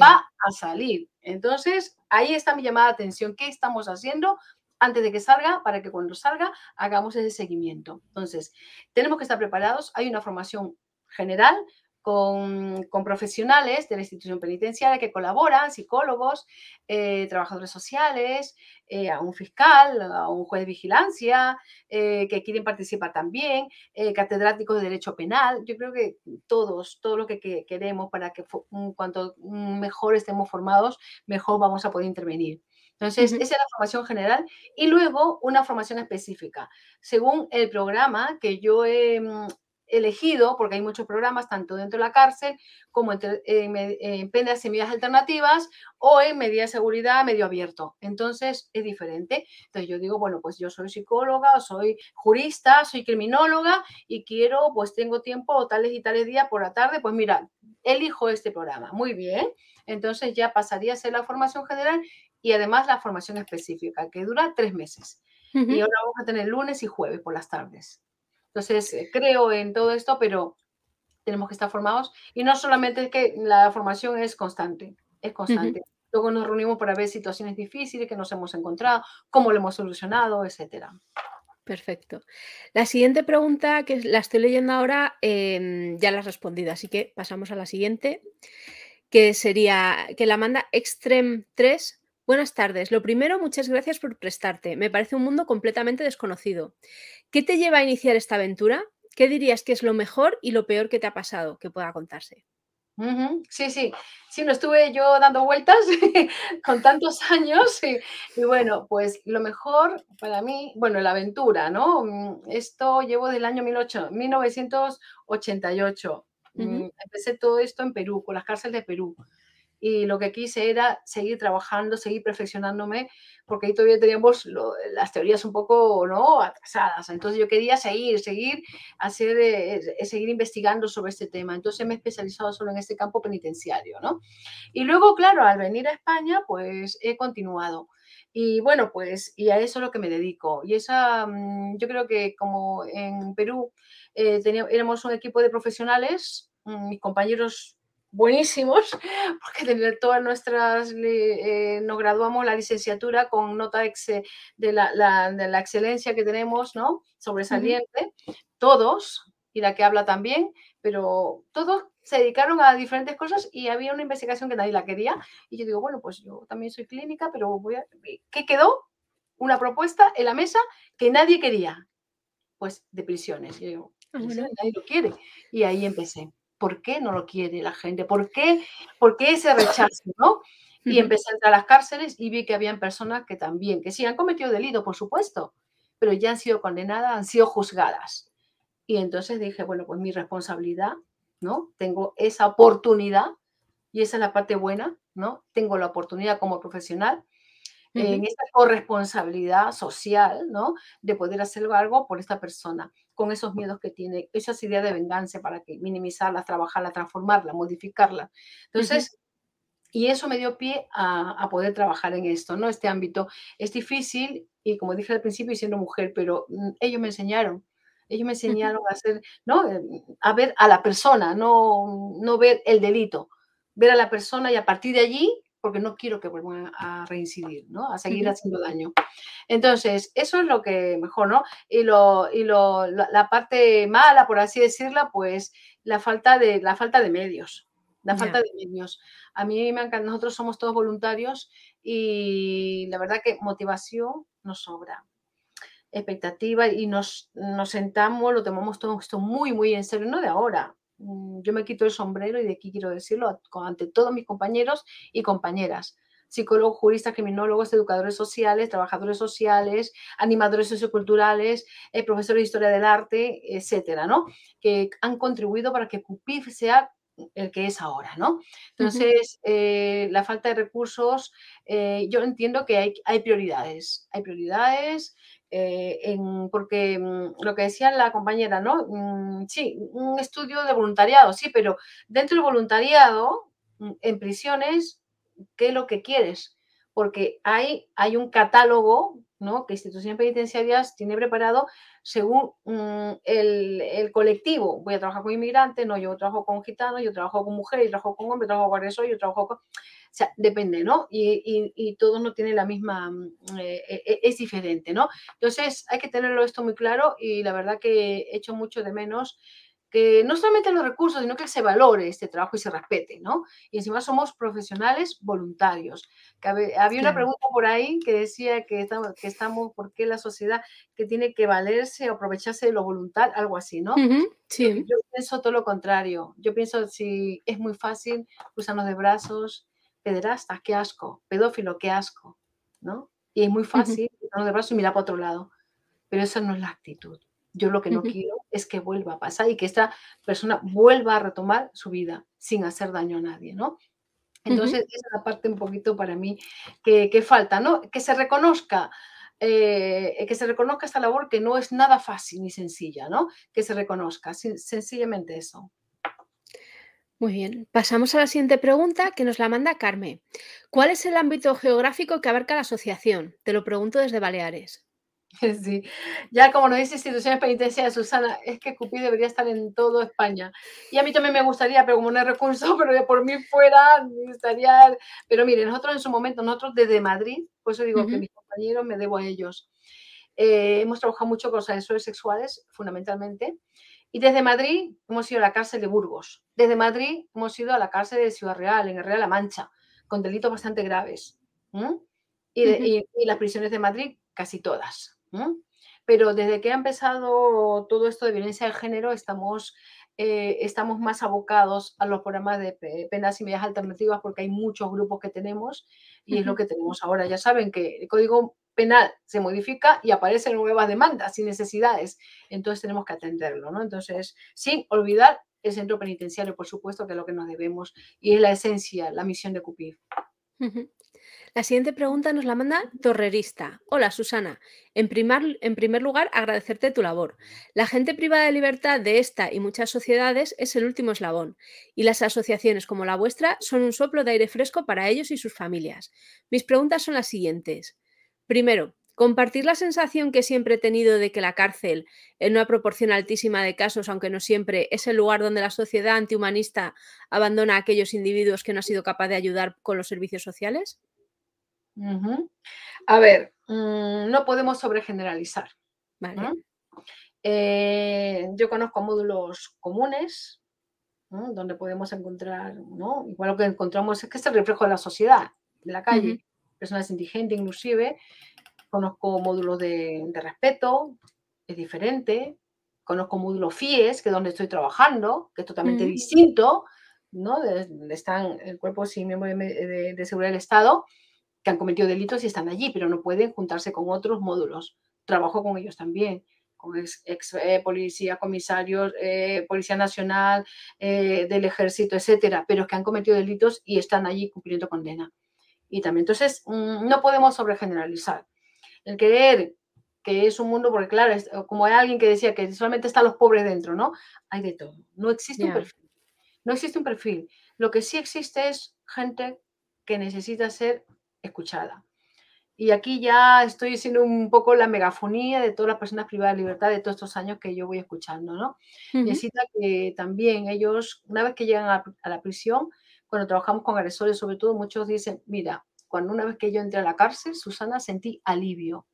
Va a salir. Entonces, ahí está mi llamada de atención. ¿Qué estamos haciendo antes de que salga, para que cuando salga hagamos ese seguimiento. Entonces, tenemos que estar preparados. Hay una formación general con, profesionales de la institución penitenciaria que colaboran, psicólogos, eh, trabajadores sociales, eh, a un fiscal, a un juez de vigilancia, eh, que quieren participar también, catedráticos de derecho penal. Yo creo que todos, todo lo que queremos para que cuanto mejor estemos formados, mejor vamos a poder intervenir. Entonces, esa es la formación general y luego una formación específica. Según el programa que yo he mm, elegido, porque hay muchos programas tanto dentro de la cárcel como en, en, penas y medidas alternativas o en medidas de seguridad medio abierto. Entonces, es diferente. Entonces, yo digo, bueno, pues yo soy psicóloga, soy jurista, soy criminóloga y quiero, pues tengo tiempo tales y tales días por la tarde, pues mira, elijo este programa. Muy bien. Entonces ya pasaría a ser la formación general y además la formación específica, que dura tres meses. Y ahora vamos a tener lunes y jueves por las tardes. Entonces, creo en todo esto, pero tenemos que estar formados. Y no solamente es que la formación es constante, es constante. Luego nos reunimos para ver situaciones difíciles que nos hemos encontrado, cómo lo hemos solucionado, etcétera. Perfecto. La siguiente pregunta, que la estoy leyendo ahora, em, ya la has respondido, así que pasamos a la siguiente, que sería, que la manda Extreme 3. Buenas tardes. Lo primero, muchas gracias por prestarte. Me parece un mundo completamente desconocido. ¿Qué te lleva a iniciar esta aventura? ¿Qué dirías que es lo mejor y lo peor que te ha pasado que pueda contarse? Sí, sí, sí, no estuve yo dando vueltas con tantos años y, bueno, pues lo mejor para mí, bueno, la aventura, ¿no? Mm, esto llevo del año 1988. Mm, empecé todo esto en Perú, con las cárceles de Perú y lo que quise era seguir trabajando, seguir perfeccionándome, porque ahí todavía teníamos las teorías un poco ¿no? atrasadas. Entonces yo quería seguir, seguir, hacer, eh, eh, seguir investigando sobre este tema. Entonces me he especializado solo en este campo penitenciario. ¿no? Y luego, claro, al venir a España, pues he continuado. Y bueno, pues, y a eso es lo que me dedico. Y esa, mm, yo creo que como en Perú eh, teníamos, éramos un equipo de profesionales, mm, mis compañeros buenísimos, porque de todas nuestras, eh, nos graduamos la licenciatura con nota de, la, de la excelencia que tenemos, ¿no? Sobresaliente, todos, y la que habla también, pero todos se dedicaron a diferentes cosas y había una investigación que nadie la quería. Y yo digo, bueno, pues yo también soy clínica, pero voy a... ¿Qué quedó? Una propuesta en la mesa que nadie quería. Pues de prisiones. Y yo digo, ah, nadie lo quiere. Y ahí empecé. ¿Por qué no lo quiere la gente? ¿Por qué, por qué ese rechazo? ¿no? Y empecé a entrar a las cárceles y vi que habían personas que también, que sí han cometido delito, por supuesto, pero ya han sido condenadas, han sido juzgadas. Y entonces dije, bueno, pues mi responsabilidad, ¿no? Tengo esa oportunidad y esa es la parte buena, ¿no? Tengo la oportunidad como profesional en esta corresponsabilidad social, ¿no? De poder hacer algo por esta persona, con esos miedos que tiene, esas ideas de venganza para que minimizarlas, trabajarla, transformarla, modificarla. Entonces, y eso me dio pie a, poder trabajar en esto, ¿no? Este ámbito es difícil y como dije al principio, siendo mujer, pero mm, ellos me enseñaron, ellos me enseñaron a hacer, ¿no? Eh, a ver a la persona, no, no ver el delito, ver a la persona y a partir de allí porque no quiero que vuelvan a reincidir, ¿no? A seguir haciendo daño. Entonces, eso es lo que mejor, ¿no? Y, lo, y lo, la, parte mala, por así decirla, pues la falta de, la falta de medios. La falta de medios. A mí me encanta, nosotros somos todos voluntarios y la verdad que motivación nos sobra expectativa y nos, nos sentamos, lo tomamos todo esto muy, muy en serio, no de ahora, yo me quito el sombrero y de aquí quiero decirlo ante todos mis compañeros y compañeras psicólogos, juristas, criminólogos, educadores sociales, trabajadores sociales, animadores socioculturales, eh, profesores de historia del arte, etcétera, ¿no? Que han contribuido para que CUPIF sea el que es ahora, ¿no? Entonces, eh, la falta de recursos, eh, yo entiendo que hay, hay prioridades, hay prioridades, eh, porque mm, lo que decía la compañera, ¿no? Mm, sí, un estudio de voluntariado, sí, pero dentro del voluntariado, mm, en prisiones, ¿qué es lo que quieres? Porque hay, hay un catálogo ¿no? que instituciones penitenciarias tiene preparado según el, colectivo. Voy a trabajar con inmigrantes, no, yo trabajo con gitanos, yo trabajo con mujeres, yo trabajo con hombres, trabajo con agresores, yo trabajo con sea, depende, ¿no? Y, y, todos no tienen la misma, mm, eh, e, e, es diferente, ¿no? Entonces hay que tenerlo esto muy claro y la verdad que he hecho mucho de menos que no solamente los recursos, sino que se valore este trabajo y se respete, ¿no? Y encima somos profesionales voluntarios. había una pregunta por ahí que decía que estamos, que estamos, ¿por qué la sociedad que tiene que valerse o aprovecharse de lo voluntario? Algo así, ¿no? sí. Yo, pienso todo lo contrario. Yo pienso si es muy fácil cruzarnos de brazos, pederasta, qué asco, pedófilo, qué asco, ¿no? Y es muy fácil uh de brazos y mirar para otro lado, pero esa no es la actitud. Yo lo que no quiero es que vuelva a pasar y que esta persona vuelva a retomar su vida sin hacer daño a nadie, ¿no? Entonces, esa es la parte un poquito para mí que, que falta, ¿no? Que se reconozca, eh, que se reconozca esta labor que no es nada fácil ni sencilla, ¿no? Que se reconozca, sencillamente eso. Muy bien, pasamos a la siguiente pregunta que nos la manda Carmen. ¿Cuál es el ámbito geográfico que abarca la asociación? Te lo pregunto desde Baleares. Sí, ya como nos dice instituciones penitenciarias, Susana, es que Cupid debería estar en toda España. Y a mí también me gustaría, pero como no hay recursos, pero de por mí fuera, me gustaría. Pero mire, nosotros en su momento, nosotros desde Madrid, por eso digo que mis compañeros me debo a ellos. Eh, hemos trabajado mucho con los agresores sexuales, fundamentalmente. Y desde Madrid hemos ido a la cárcel de Burgos. Desde Madrid hemos ido a la cárcel de Ciudad Real, en Real La Mancha, con delitos bastante graves. y, las prisiones de Madrid, casi todas. Pero desde que ha empezado todo esto de violencia de género, estamos, eh, estamos más abocados a los programas de penas y medidas alternativas porque hay muchos grupos que tenemos y es lo que tenemos ahora. Ya saben que el código penal se modifica y aparecen nuevas demandas y necesidades, entonces tenemos que atenderlo, ¿no? Entonces, sin olvidar el centro penitenciario, por supuesto, que es lo que nos debemos y es la esencia, la misión de CUPIF. La siguiente pregunta nos la manda Torrerista. Hola Susana, en primer, en primer, lugar agradecerte tu labor. La gente privada de libertad de esta y muchas sociedades es el último eslabón y las asociaciones como la vuestra son un soplo de aire fresco para ellos y sus familias. Mis preguntas son las siguientes. Primero, compartir la sensación que siempre he tenido de que la cárcel, en una proporción altísima de casos, aunque no siempre, es el lugar donde la sociedad antihumanista abandona a aquellos individuos que no ha sido capaz de ayudar con los servicios sociales? A ver, mm, no podemos sobregeneralizar. Eh, yo conozco módulos comunes donde podemos encontrar, ¿no? igual lo que encontramos es que es el reflejo de la sociedad, de la calle, personas indigentes inclusive. Conozco módulos de, respeto, es diferente. Conozco módulos FIES, que es donde estoy trabajando, que es totalmente distinto, ¿no? Donde están el cuerpo sin miembro de, de seguridad del Estado que han cometido delitos y están allí, pero no pueden juntarse con otros módulos. Trabajo con ellos también, con ex, eh, policía, comisarios, eh, Policía Nacional, eh, del Ejército, etcétera, pero que han cometido delitos y están allí cumpliendo condena. Y también, entonces, mm, no podemos sobregeneralizar. El creer que es un mundo, porque claro, como hay alguien que decía que solamente están los pobres dentro, ¿no? Hay de todo. No existe un perfil. No existe un perfil. Lo que sí existe es gente que necesita ser escuchada. Y aquí ya estoy siendo un poco la megafonía de todas las personas privadas de libertad de todos estos años que yo voy escuchando, ¿no? Necesita que también ellos, una vez que llegan a, la prisión, cuando trabajamos con agresores, sobre todo, muchos dicen, mira, cuando una vez que yo entré a la cárcel, Susana, sentí alivio.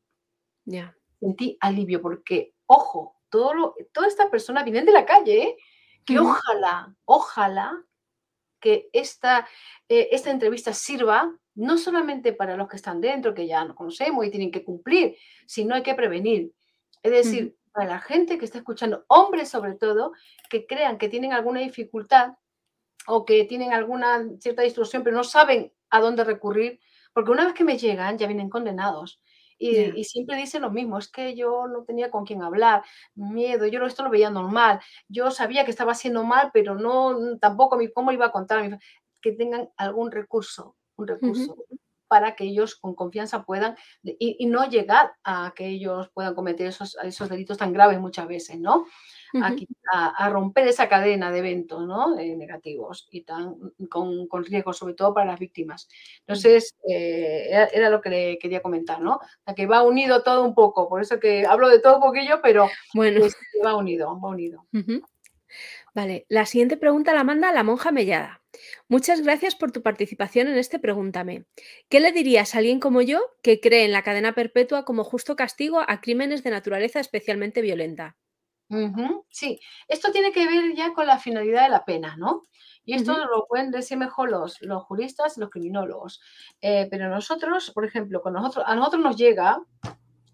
Ya. Sentí alivio porque, ojo, todo lo, todas estas personas vienen de la calle, ¿eh? que ojalá, ojalá que esta, eh, esta entrevista sirva no solamente para los que están dentro, que ya nos conocemos y tienen que cumplir, sino hay que prevenir. Es decir, para la gente que está escuchando, hombres sobre todo, que crean que tienen alguna dificultad o que tienen alguna cierta distorsión, pero no saben a dónde recurrir, porque una vez que me llegan ya vienen condenados. Y, siempre dicen lo mismo, es que yo no tenía con quién hablar, miedo, yo esto lo veía normal, yo sabía que estaba haciendo mal, pero no, tampoco, ¿cómo iba a contar? Que tengan algún recurso, un recurso para que ellos con confianza puedan y, no llegar a que ellos puedan cometer esos, esos delitos tan graves muchas veces, ¿no? A, romper esa cadena de eventos ¿no? negativos y tan, con, con riesgo, sobre todo para las víctimas. Entonces, eh, era, lo que le quería comentar, ¿no? Que va unido todo un poco, por eso que hablo de todo un poquillo, pero bueno. va unido, va unido. Vale, la siguiente pregunta la manda la monja Mellada. Muchas gracias por tu participación en este Pregúntame. ¿Qué le dirías a alguien como yo que cree en la cadena perpetua como justo castigo a crímenes de naturaleza especialmente violenta? Sí, esto tiene que ver ya con la finalidad de la pena, ¿no? Y esto lo pueden decir mejor los, los juristas los criminólogos. Eh, pero nosotros, por ejemplo, con nosotros, a nosotros nos llega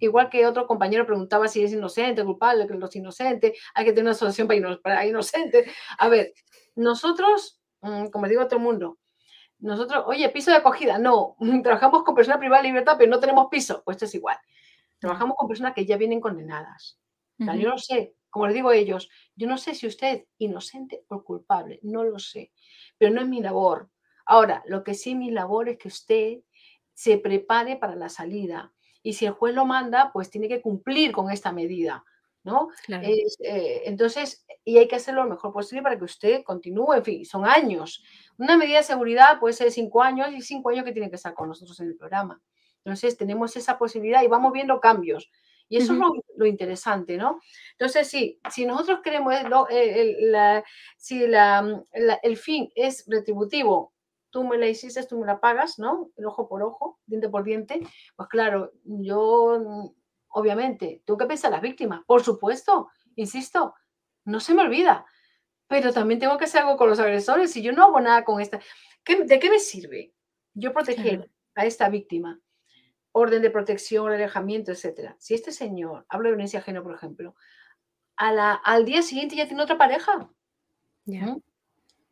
igual que otro compañero preguntaba si es inocente, culpable, que los inocentes, hay que tener una solución para, inocentes. A ver, nosotros, mm, como digo a todo el mundo, nosotros, oye, piso de acogida, no, trabajamos con personas privadas de libertad, pero no tenemos piso, pues esto es igual. Trabajamos con personas que ya vienen condenadas. Yo no sé, como les digo a ellos, yo no sé si usted es inocente o culpable, no lo sé, pero no es mi labor. Ahora, lo que sí mi labor es que usted se prepare para la salida, y si el juez lo manda, pues tiene que cumplir con esta medida, ¿no? Eh, entonces, y hay que hacerlo lo mejor posible para que usted continúe, en fin, son años. Una medida de seguridad puede ser cinco años y cinco años que tiene que estar con nosotros en el programa. Entonces, tenemos esa posibilidad y vamos viendo cambios. Y eso es lo, interesante, ¿no? Entonces, sí, si nosotros queremos, el, si el fin es retributivo, tú me la hiciste, tú me la pagas, ¿no? El ojo por ojo, diente por diente, pues claro, yo, obviamente, tengo que pensar las víctimas, por supuesto, insisto, no se me olvida, pero también tengo que hacer algo con los agresores. Si yo no hago nada con esta, ¿de qué me sirve yo proteger a esta víctima? Orden de protección, alejamiento, etcétera. Si este señor habla de violencia ajena, por ejemplo, a la, al día siguiente ya tiene otra pareja.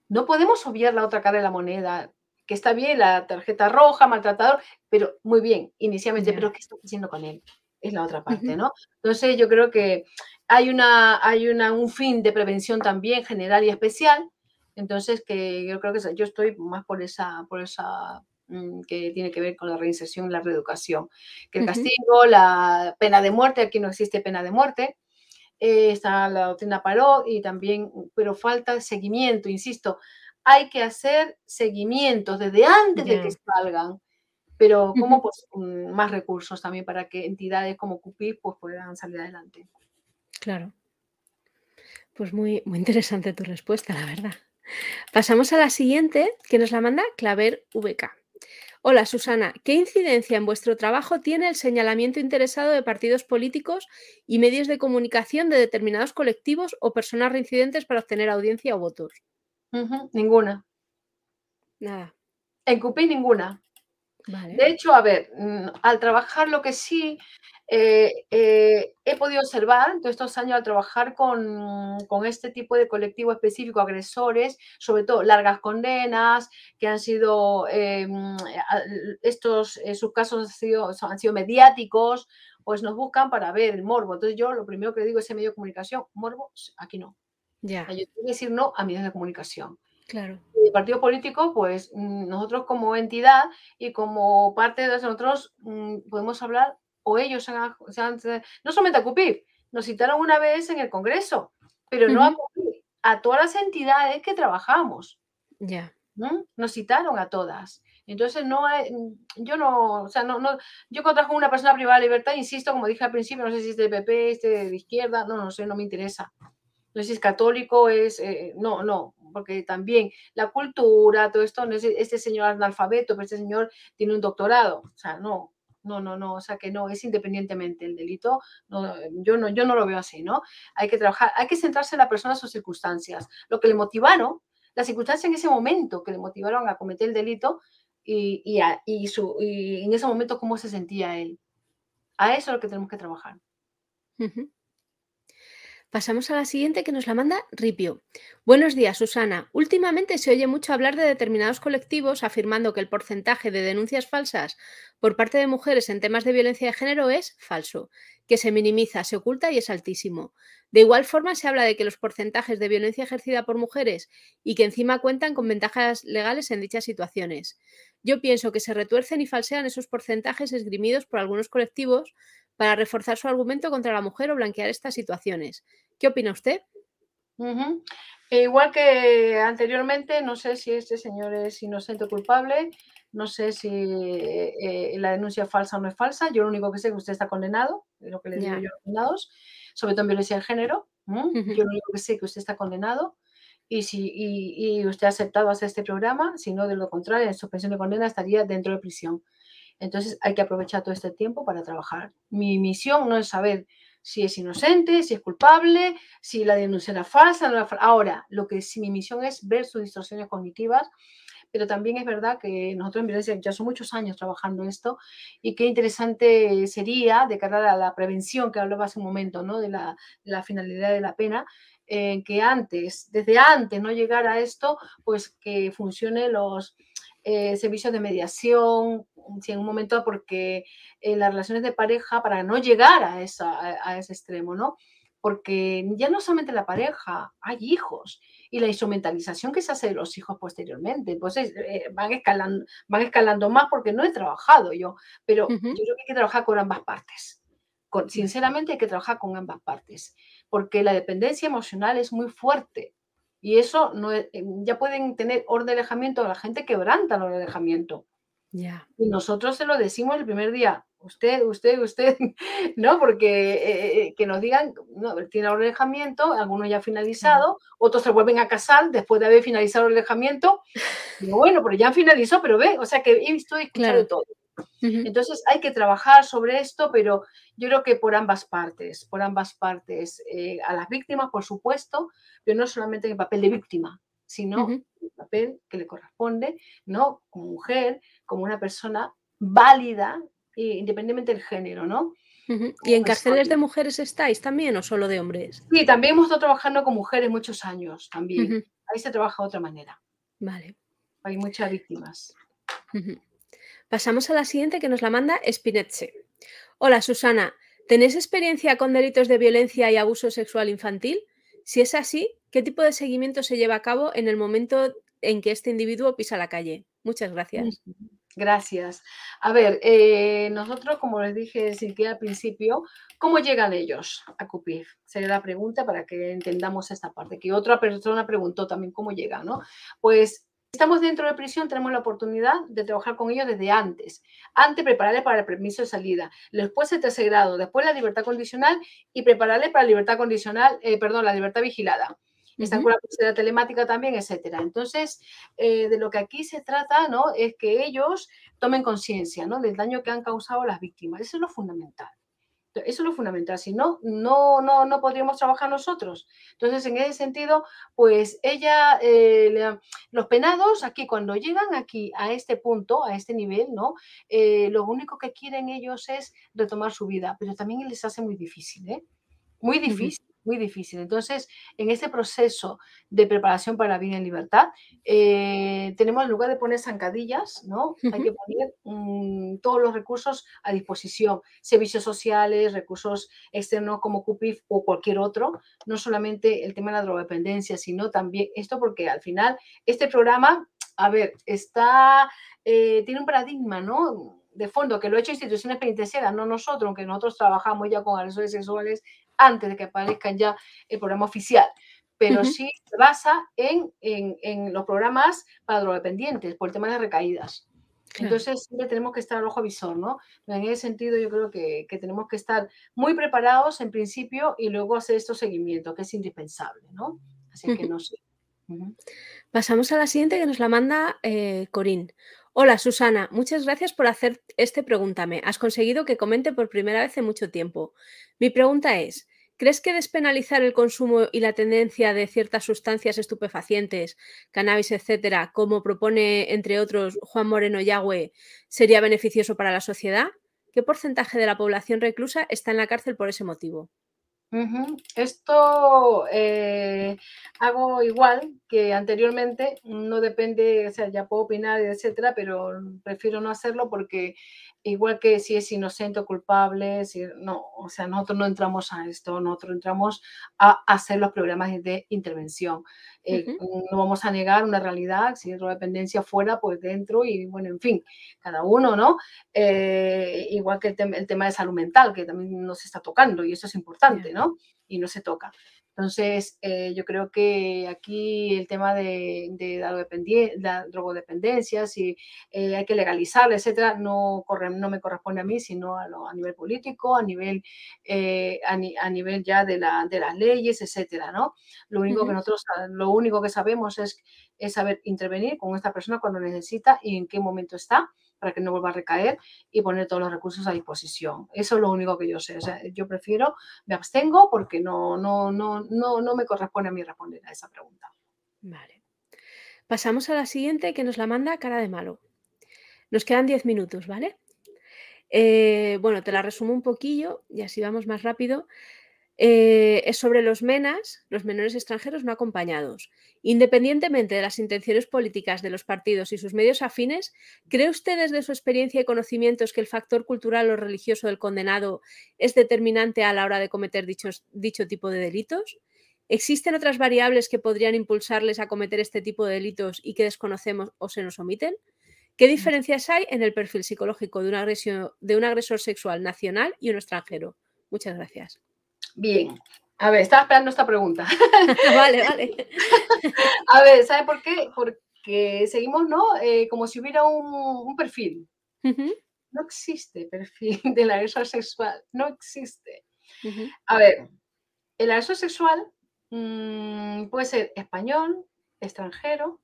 No podemos obviar la otra cara de la moneda, que está bien, la tarjeta roja, maltratador, pero muy bien, inicialmente, pero ¿qué está haciendo con él? Es la otra parte, ¿no? Entonces yo creo que hay, una, hay una, un fin de prevención también general y especial. Entonces, que yo creo que yo estoy más por esa, por esa que tiene que ver con la reinserción y la reeducación. Que el castigo, la pena de muerte, aquí no existe pena de muerte, eh, está la doctrina Paró y también, pero falta seguimiento, insisto, hay que hacer seguimientos desde antes de que salgan, pero como pues, mm, más recursos también para que entidades como CUPI pues, puedan salir adelante. Claro. Pues muy, muy interesante tu respuesta, la verdad. Pasamos a la siguiente, que nos la manda Claver VK. Hola Susana, ¿qué incidencia en vuestro trabajo tiene el señalamiento interesado de partidos políticos y medios de comunicación de determinados colectivos o personas reincidentes para obtener audiencia o votos? ninguna. Nada. En CUPI ninguna. De hecho, a ver, mm, al trabajar lo que sí eh, eh, he podido observar todos estos años al trabajar con, este tipo de colectivo específico, agresores, sobre todo largas condenas, que han sido, eh, estos, sus casos han sido, han sido mediáticos, pues nos buscan para ver el morbo. Entonces yo lo primero que digo es ese medio de comunicación, morbo, aquí no. Ya. Yo tengo que decir no a medios de comunicación. Claro. El partido político, pues mm, nosotros como entidad y como parte de nosotros mm, podemos hablar o ellos no solamente a CUPIP, nos citaron una vez en el Congreso, pero no a CUPIP, a todas las entidades que trabajamos. Ya. Nos citaron a todas. Entonces, no yo no, o sea, no, no, yo contrajo una persona privada de libertad, insisto, como dije al principio, no sé si es de PP, este de izquierda, no, no sé, no me interesa. No sé si es católico, es, eh, no, no, porque también la cultura, todo esto, no es este señor analfabeto, pero este señor tiene un doctorado, o sea, no, no, no, no, o sea que no, es independientemente el delito, yo, no, yo no lo veo así, ¿no? Hay que trabajar, hay que centrarse en la persona, sus circunstancias, lo que le motivaron, las circunstancias en ese momento que le motivaron a cometer el delito y, en ese momento cómo se sentía él. A eso es lo que tenemos que trabajar. Pasamos a la siguiente que nos la manda Ripio. Buenos días, Susana. Últimamente se oye mucho hablar de determinados colectivos afirmando que el porcentaje de denuncias falsas por parte de mujeres en temas de violencia de género es falso, que se minimiza, se oculta y es altísimo. De igual forma se habla de que los porcentajes de violencia ejercida por mujeres y que encima cuentan con ventajas legales en dichas situaciones. Yo pienso que se retuercen y falsean esos porcentajes esgrimidos por algunos colectivos para reforzar su argumento contra la mujer o blanquear estas situaciones. ¿Qué opina usted? E igual que anteriormente, no sé si este señor es inocente o culpable, no sé si eh, la denuncia es falsa o no es falsa. Yo lo único que sé es que usted está condenado, es lo que le digo yo a los condenados, sobre todo en violencia de género. Yo lo único que sé es que usted está condenado y si y, usted ha aceptado hacer este programa, si no, de lo contrario, en suspensión de condena estaría dentro de prisión. Entonces hay que aprovechar todo este tiempo para trabajar. Mi misión no es saber si es inocente, si es culpable, si la denuncia era falsa. Ahora, lo que sí mi misión es ver sus distorsiones cognitivas, pero también es verdad que nosotros en violencia ya son muchos años trabajando esto y qué interesante sería de cara a la prevención que hablaba hace un momento, ¿no? De la, finalidad de la pena, eh, que antes, desde antes no llegar a esto, pues que funcione los eh, servicios de mediación, si en un momento, porque en eh, las relaciones de pareja, para no llegar a, esa, a, ese extremo, ¿no? Porque ya no solamente la pareja, hay hijos y la instrumentalización que se hace de los hijos posteriormente. Pues van, escalando, van escalando más porque no he trabajado yo, pero yo creo que hay que trabajar con ambas partes. Con, sinceramente hay que trabajar con ambas partes, porque la dependencia emocional es muy fuerte y eso no ya pueden tener orden de alejamiento, la gente quebranta el orden de alejamiento. Y nosotros se lo decimos el primer día, usted, usted, usted, ¿no? Porque eh, eh, que nos digan, no, tiene alejamiento, algunos ya finalizado, otros se vuelven a casar después de haber finalizado el alejamiento. bueno, pero ya finalizó, pero ve, o sea que he visto y escuchado todo. Entonces hay que trabajar sobre esto, pero yo creo que por ambas partes, por ambas partes, eh, a las víctimas, por supuesto, pero no solamente en el papel de víctima, sino el papel que le corresponde, ¿no? Como mujer, como una persona válida, independientemente del género, ¿no? ¿Y en cárceles de mujeres estáis también o solo de hombres? Sí, también hemos estado trabajando con mujeres muchos años, también. Ahí se trabaja de otra manera. Vale. Hay muchas víctimas. Pasamos a la siguiente que nos la manda Spinetze. Hola Susana, ¿tenéis experiencia con delitos de violencia y abuso sexual infantil? Si es así, ¿qué tipo de seguimiento se lleva a cabo en el momento en que este individuo pisa la calle? Muchas gracias. Gracias. A ver, eh, nosotros, como les dije al principio, ¿cómo llegan ellos a CUPIF? Sería la pregunta para que entendamos esta parte. Que otra persona preguntó también cómo llegan, ¿no? Pues estamos dentro de prisión, tenemos la oportunidad de trabajar con ellos desde antes. Antes prepararles para el permiso de salida, después el tercer grado, después la libertad condicional y prepararles para la libertad condicional, eh, perdón, la libertad vigilada. Están con la pulsera telemática también, etcétera. Entonces, eh, de lo que aquí se trata, ¿no? Es que ellos tomen conciencia, ¿no? Del daño que han causado las víctimas. Eso es lo fundamental. Eso es lo fundamental. Si no, no, no, no podríamos trabajar nosotros. Entonces, en ese sentido, pues ella, eh, los penados aquí, cuando llegan aquí a este punto, a este nivel, ¿no? Eh, lo único que quieren ellos es retomar su vida, pero también les hace muy difícil, ¿eh? Muy difícil muy difícil. Entonces, en este proceso de preparación para la vida en libertad, eh, tenemos en lugar de poner zancadillas, ¿no? Hay que poner mm, todos los recursos a disposición, servicios sociales, recursos externos como CUPIF o cualquier otro, no solamente el tema de la drogodependencia, sino también esto porque al final este programa, a ver, está, eh, tiene un paradigma, ¿no? de fondo, que lo ha hecho instituciones penitenciarias, no nosotros, aunque nosotros trabajamos ya con agresores sexuales antes de que aparezcan ya el programa oficial, pero sí se basa en, en, los programas para drogodependientes por el tema de recaídas. Entonces, siempre tenemos que estar al ojo visor, ¿no? En ese sentido, yo creo que, que, tenemos que estar muy preparados en principio y luego hacer estos seguimientos, que es indispensable, ¿no? Así que no sé. Pasamos a la siguiente que nos la manda eh, Corín. Hola Susana, muchas gracias por hacer este Pregúntame. Has conseguido que comente por primera vez en mucho tiempo. Mi pregunta es, ¿crees que despenalizar el consumo y la tendencia de ciertas sustancias estupefacientes, cannabis, etcétera, como propone, entre otros, Juan Moreno Yagüe, sería beneficioso para la sociedad? ¿Qué porcentaje de la población reclusa está en la cárcel por ese motivo? Esto eh, hago igual que anteriormente, no depende, o sea, ya puedo opinar, etcétera, pero prefiero no hacerlo porque igual que si es inocente o culpable, si, no, o sea, nosotros no entramos a esto, nosotros entramos a hacer los programas de intervención. Eh, no vamos a negar una realidad, si hay dependencia fuera, pues dentro y bueno, en fin, cada uno, ¿no? Eh, igual que el, tema de salud mental, que también nos está tocando y eso es importante, ¿no? Y no se toca. Entonces, eh, yo creo que aquí el tema de, la, drogodependencia, si eh, hay que legalizarla, etcétera, no, corre, no me corresponde a mí, sino a, a nivel político, a nivel, eh, a, nivel ya de, la, de, las leyes, etcétera, ¿no? Lo único que nosotros, lo único que sabemos es, es saber intervenir con esta persona cuando necesita y en qué momento está para que no vuelva a recaer y poner todos los recursos a disposición. Eso es lo único que yo sé. O sea, yo prefiero, me abstengo porque no, no, no, no, no me corresponde a mí responder a esa pregunta. Vale. Pasamos a la siguiente que nos la manda cara de malo. Nos quedan 10 minutos, ¿vale? Eh, bueno, te la resumo un poquillo y así vamos más rápido. Eh, es sobre los MENAS, los menores extranjeros no acompañados. Independientemente de las intenciones políticas de los partidos y sus medios afines, ¿cree usted desde su experiencia y conocimientos que el factor cultural o religioso del condenado es determinante a la hora de cometer dicho tipo de delitos? ¿Existen otras variables que podrían impulsarles a cometer este tipo de delitos y que desconocemos o se nos omiten? ¿Qué diferencias hay en el perfil psicológico de un, de un agresor sexual nacional y un extranjero? Muchas gracias. Bien. A ver, estaba esperando esta pregunta. vale, vale. A ver, ¿sabe por qué? Porque seguimos, ¿no? Eh, como si hubiera un, perfil. no existe perfil del agresor sexual, no existe. A ver, el agresor sexual mm, puede ser español, extranjero,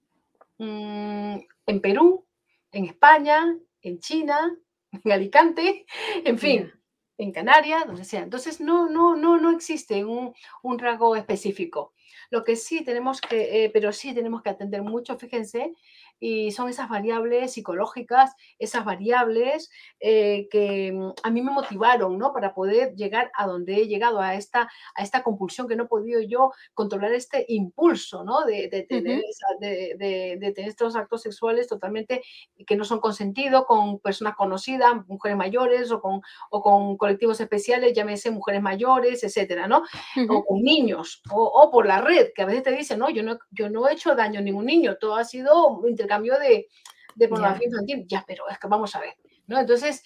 mm, en Perú, en España, en China, en Alicante, en fin, en Canarias, donde sea. Entonces, no, no, no, no existe un, un rasgo específico. Lo que sí tenemos que, eh, pero sí tenemos que atender mucho, fíjense, y son esas variables psicológicas, esas variables eh, que mm, a mí me motivaron, ¿no? Para poder llegar a donde he llegado, a esta, a esta compulsión que no he podido yo controlar este impulso, ¿no? De, tener, de, tener estos actos sexuales totalmente que no son consentidos con personas conocidas, mujeres mayores o con, o con colectivos especiales, llámese mujeres mayores, etcétera, ¿no? O con niños, o, por la red, que a veces te dicen, no, yo no, yo no he hecho daño a ningún niño, todo ha sido cambio de, de pornografía infantil. Ya, pero es que vamos a ver, ¿no? Entonces,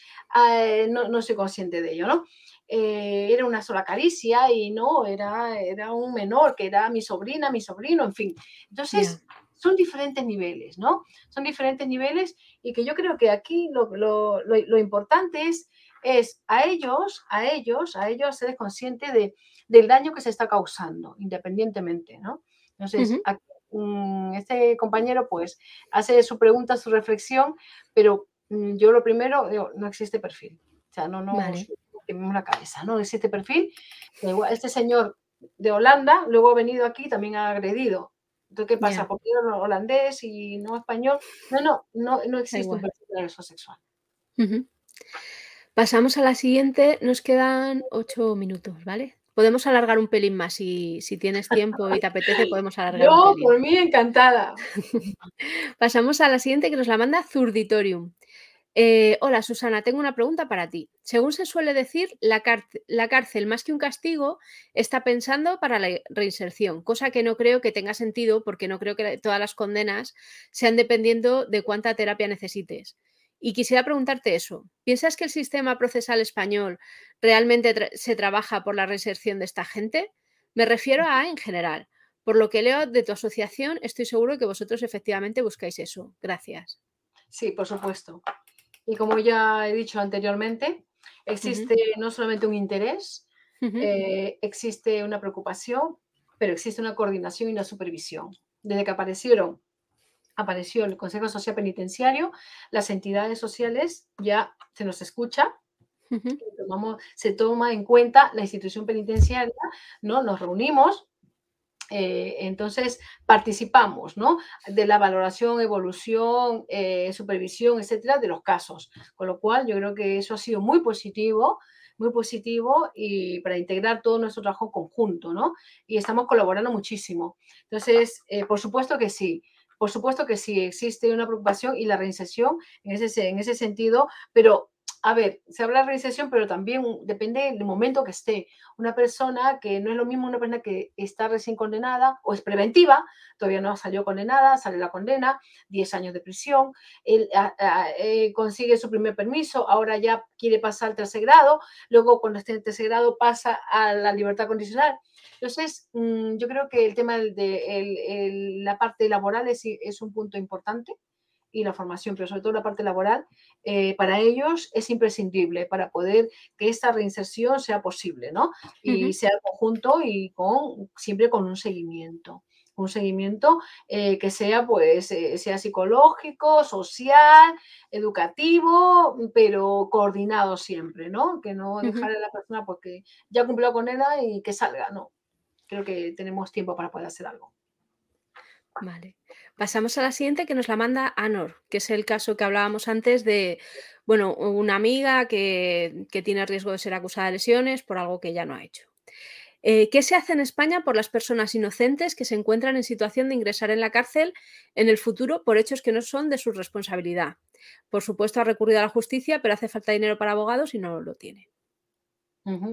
eh, no, no, soy consciente de ello, ¿no? Eh, era una sola caricia y no, era, era un menor, que era mi sobrina, mi sobrino, en fin. Entonces, son diferentes niveles, ¿no? Son diferentes niveles y que yo creo que aquí lo, lo, lo, importante es, es a ellos, a ellos, a ellos ser conscientes de, del daño que se está causando, independientemente, ¿no? Entonces, aquí Mm, este compañero pues hace su pregunta, su reflexión, pero mm, yo lo primero, digo, no existe perfil. O sea, no, no, la cabeza, no existe perfil. Este señor de Holanda luego ha venido aquí también ha agredido. Entonces, ¿qué pasa? ¿Por qué holandés y no español? No, no, no, no existe un perfil de sexual. Pasamos a la siguiente, nos quedan ocho minutos, ¿vale? Podemos alargar un pelín más. Si, si tienes tiempo y te apetece, podemos alargar Yo, un pelín. por mí, encantada. Pasamos a la siguiente que nos la manda Zurditorium. Eh, hola Susana, tengo una pregunta para ti. Según se suele decir, la, la, cárcel más que un castigo está pensando para la reinserción, cosa que no creo que tenga sentido porque no creo que todas las condenas sean dependiendo de cuánta terapia necesites. Y quisiera preguntarte eso. ¿Piensas que el sistema procesal español realmente se trabaja por la reinserción de esta gente? Me refiero a en general. Por lo que leo de tu asociación, estoy seguro que vosotros efectivamente buscáis eso. Gracias. Sí, por supuesto. Y como ya he dicho anteriormente, existe no solamente un interés, eh, existe una preocupación, pero existe una coordinación y una supervisión. Desde que aparecieron apareció el Consejo Social Penitenciario, las entidades sociales ya se nos escucha, se toma en cuenta la institución penitenciaria, ¿no? Nos reunimos, eh, entonces participamos, ¿no? De la valoración, evolución, eh, supervisión, etcétera, de los casos. Con lo cual, yo creo que eso ha sido muy positivo muy positivo y para integrar todo nuestro trabajo conjunto, ¿no? Y estamos colaborando muchísimo. Entonces, eh, por supuesto que sí. Por supuesto que sí, existe una preocupación y la reinserción en ese, en ese sentido, pero a ver, se habla de reinserción, pero también depende del momento que esté. Una persona que no es lo mismo una persona que está recién condenada o es preventiva, todavía no salió condenada, sale la condena, 10 años de prisión, él eh, consigue su primer permiso, ahora ya quiere pasar al tercer grado, luego cuando esté en tercer grado pasa a la libertad condicional. Entonces, mm, yo creo que el tema de la parte laboral es, es un punto importante y la formación, pero sobre todo la parte laboral, eh, para ellos es imprescindible para poder que esta reinserción sea posible, ¿no? Y sea conjunto y con, siempre con un seguimiento un seguimiento eh, que sea pues eh, sea psicológico, social, educativo, pero coordinado siempre, ¿no? Que no dejar a la persona porque ya cumplió con ella y que salga, no. Creo que tenemos tiempo para poder hacer algo. Vale. Pasamos a la siguiente que nos la manda Anor, que es el caso que hablábamos antes de, bueno, una amiga que, tiene riesgo de ser acusada de lesiones por algo que ya no ha hecho. Eh, ¿Qué se hace en España por las personas inocentes que se encuentran en situación de ingresar en la cárcel en el futuro por hechos que no son de su responsabilidad? Por supuesto, ha recurrido a la justicia, pero hace falta dinero para abogados y no lo tiene.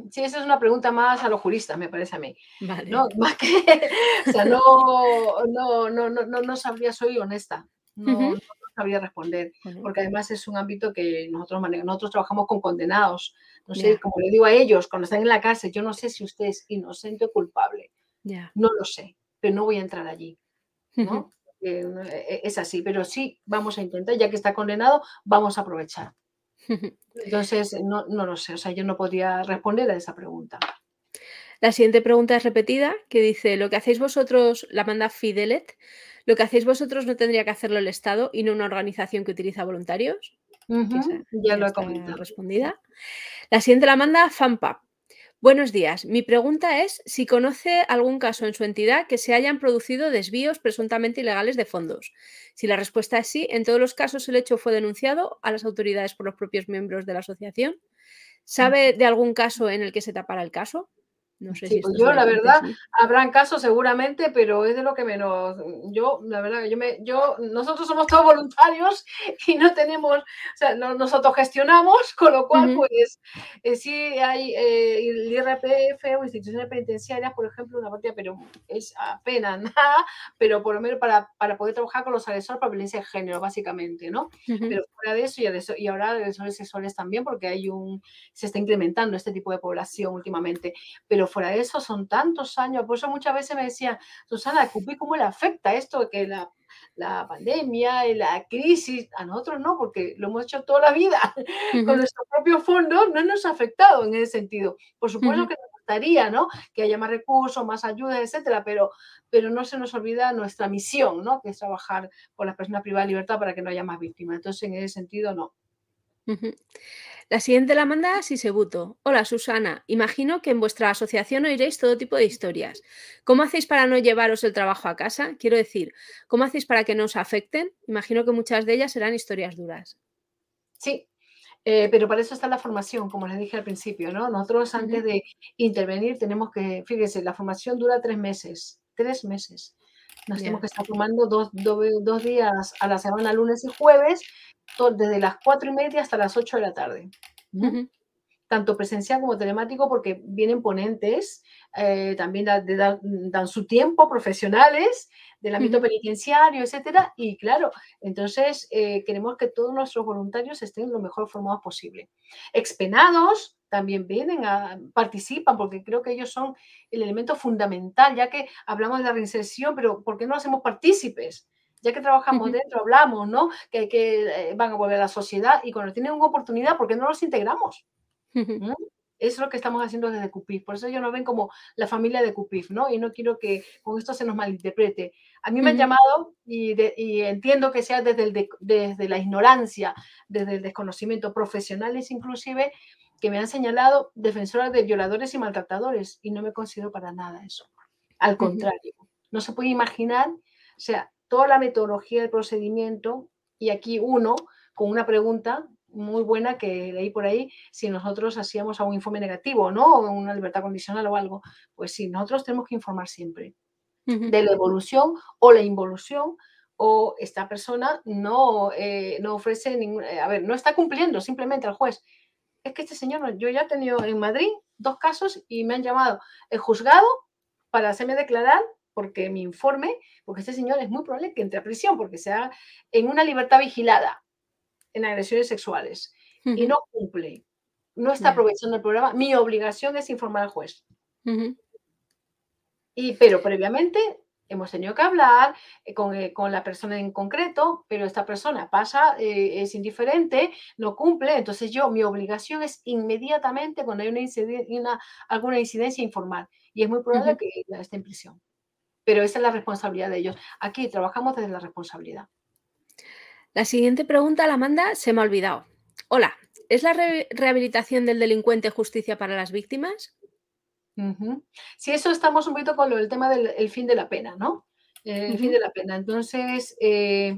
Sí, esa es una pregunta más a los juristas, me parece a mí. No, más que, o sea, no, no, no, no, no sabría, soy honesta, no, sabría responder, porque además es un ámbito que nosotros manejamos, nosotros trabajamos con condenados, no sé, como le digo a ellos, cuando están en la cárcel, yo no sé si usted es inocente o culpable, no lo sé, pero no voy a entrar allí, ¿no? Eh, es así, pero sí vamos a intentar, ya que está condenado, vamos a aprovechar. Entonces, no, no lo sé, o sea, yo no podría responder a esa pregunta. La siguiente pregunta es repetida, que dice, lo que hacéis vosotros, la manda Fidelet, lo que hacéis vosotros no tendría que hacerlo el Estado y no una organización que utiliza voluntarios. ya, lo he comentado. Respondida. La siguiente la manda FAMPAP. Buenos días. Mi pregunta es si conoce algún caso en su entidad que se hayan producido desvíos presuntamente ilegales de fondos. Si la respuesta es sí, en todos los casos el hecho fue denunciado a las autoridades por los propios miembros de la asociación. ¿Sabe de algún caso en el que se tapara el caso? No sé si pues yo, la verdad, habrán casos seguramente, pero es de lo que menos. Yo, la verdad, yo me, yo, nosotros somos todos voluntarios y no tenemos, o sea, no, nos autogestionamos, con lo cual, pues, eh, sí hay eh, el IRPF o instituciones penitenciarias, por ejemplo, una partida, pero es apenas nada, pero por lo menos para, para poder trabajar con los agresores para violencia de género, básicamente, ¿no? Pero fuera de eso y, de eso, y ahora agresores sexuales también, porque hay un, se está incrementando este tipo de población últimamente, pero fuera de eso son tantos años, por eso muchas veces me decían, Susana, ¿cómo le afecta esto que la, la pandemia y la crisis? A nosotros no, porque lo hemos hecho toda la vida con nuestros propios fondos, no nos ha afectado en ese sentido. Por supuesto que nos gustaría, ¿no? Que haya más recursos, más ayuda, etcétera, pero, pero no se nos olvida nuestra misión, ¿no? Que es trabajar con las personas privadas de libertad para que no haya más víctimas. Entonces, en ese sentido, no. La siguiente la manda Sisebuto. Hola Susana, imagino que en vuestra asociación oiréis todo tipo de historias. ¿Cómo hacéis para no llevaros el trabajo a casa? Quiero decir, ¿cómo hacéis para que no os afecten? Imagino que muchas de ellas serán historias duras. Sí, eh, pero para eso está la formación, como les dije al principio, ¿no? Nosotros antes de intervenir tenemos que, fíjense, la formación dura tres meses, tres meses. Nos tenemos que estar formando dos, dos días a la semana, lunes y jueves, desde las cuatro y media hasta las 8 de la tarde. Tanto presencial como telemático, porque vienen ponentes, eh, también dan su tiempo, profesionales del ámbito penitenciario, etcétera. Y claro, entonces eh, queremos que todos nuestros voluntarios estén lo mejor formados posible. Expenados también vienen, a, participan, porque creo que ellos son el elemento fundamental, ya que hablamos de la reinserción, pero ¿por qué no hacemos partícipes? Ya que trabajamos dentro, hablamos, ¿no? Que, que, eh, van a volver a la sociedad y cuando tienen una oportunidad, ¿por qué no los integramos? ¿Mm? Eso es lo que estamos haciendo desde CUPIF. Por eso ellos nos ven como la familia de CUPIF, ¿no? Y no quiero que con esto se nos malinterprete. A mí me han llamado y, entiendo que sea desde, desde la ignorancia, desde el desconocimiento, profesionales inclusive, que me han señalado defensoras de violadores y maltratadores y no me considero para nada eso. Al contrario, no se puede imaginar, o sea, toda la metodología del procedimiento y aquí uno con una pregunta muy buena que leí por ahí, si nosotros hacíamos algún informe negativo, ¿no? O una libertad condicional o algo. Pues sí, nosotros tenemos que informar siempre de la evolución o la involución o esta persona no, eh, no ofrece ningún, eh, a ver, no está cumpliendo simplemente al juez. Es que este señor, yo ya he tenido en Madrid dos casos y me han llamado el juzgado para hacerme declarar porque mi informe, porque este señor es muy probable que entre a prisión porque sea en una libertad vigilada en agresiones sexuales y no cumple, no está aprovechando el programa, mi obligación es informar al juez. y, pero previamente hemos tenido que hablar eh, eh, con, la persona en concreto, pero esta persona pasa, eh, es indiferente, no cumple, entonces yo, mi obligación es inmediatamente, cuando hay una, alguna incidencia, informar. Y es muy probable que esté en prisión pero esa es la responsabilidad de ellos. Aquí trabajamos desde la responsabilidad. La siguiente pregunta la manda, se me ha olvidado. Hola, ¿es la rehabilitación del delincuente justicia para las víctimas? Sí, eso estamos un poquito con lo, el tema del fin de la pena, ¿no? El fin de la pena. Entonces, eh,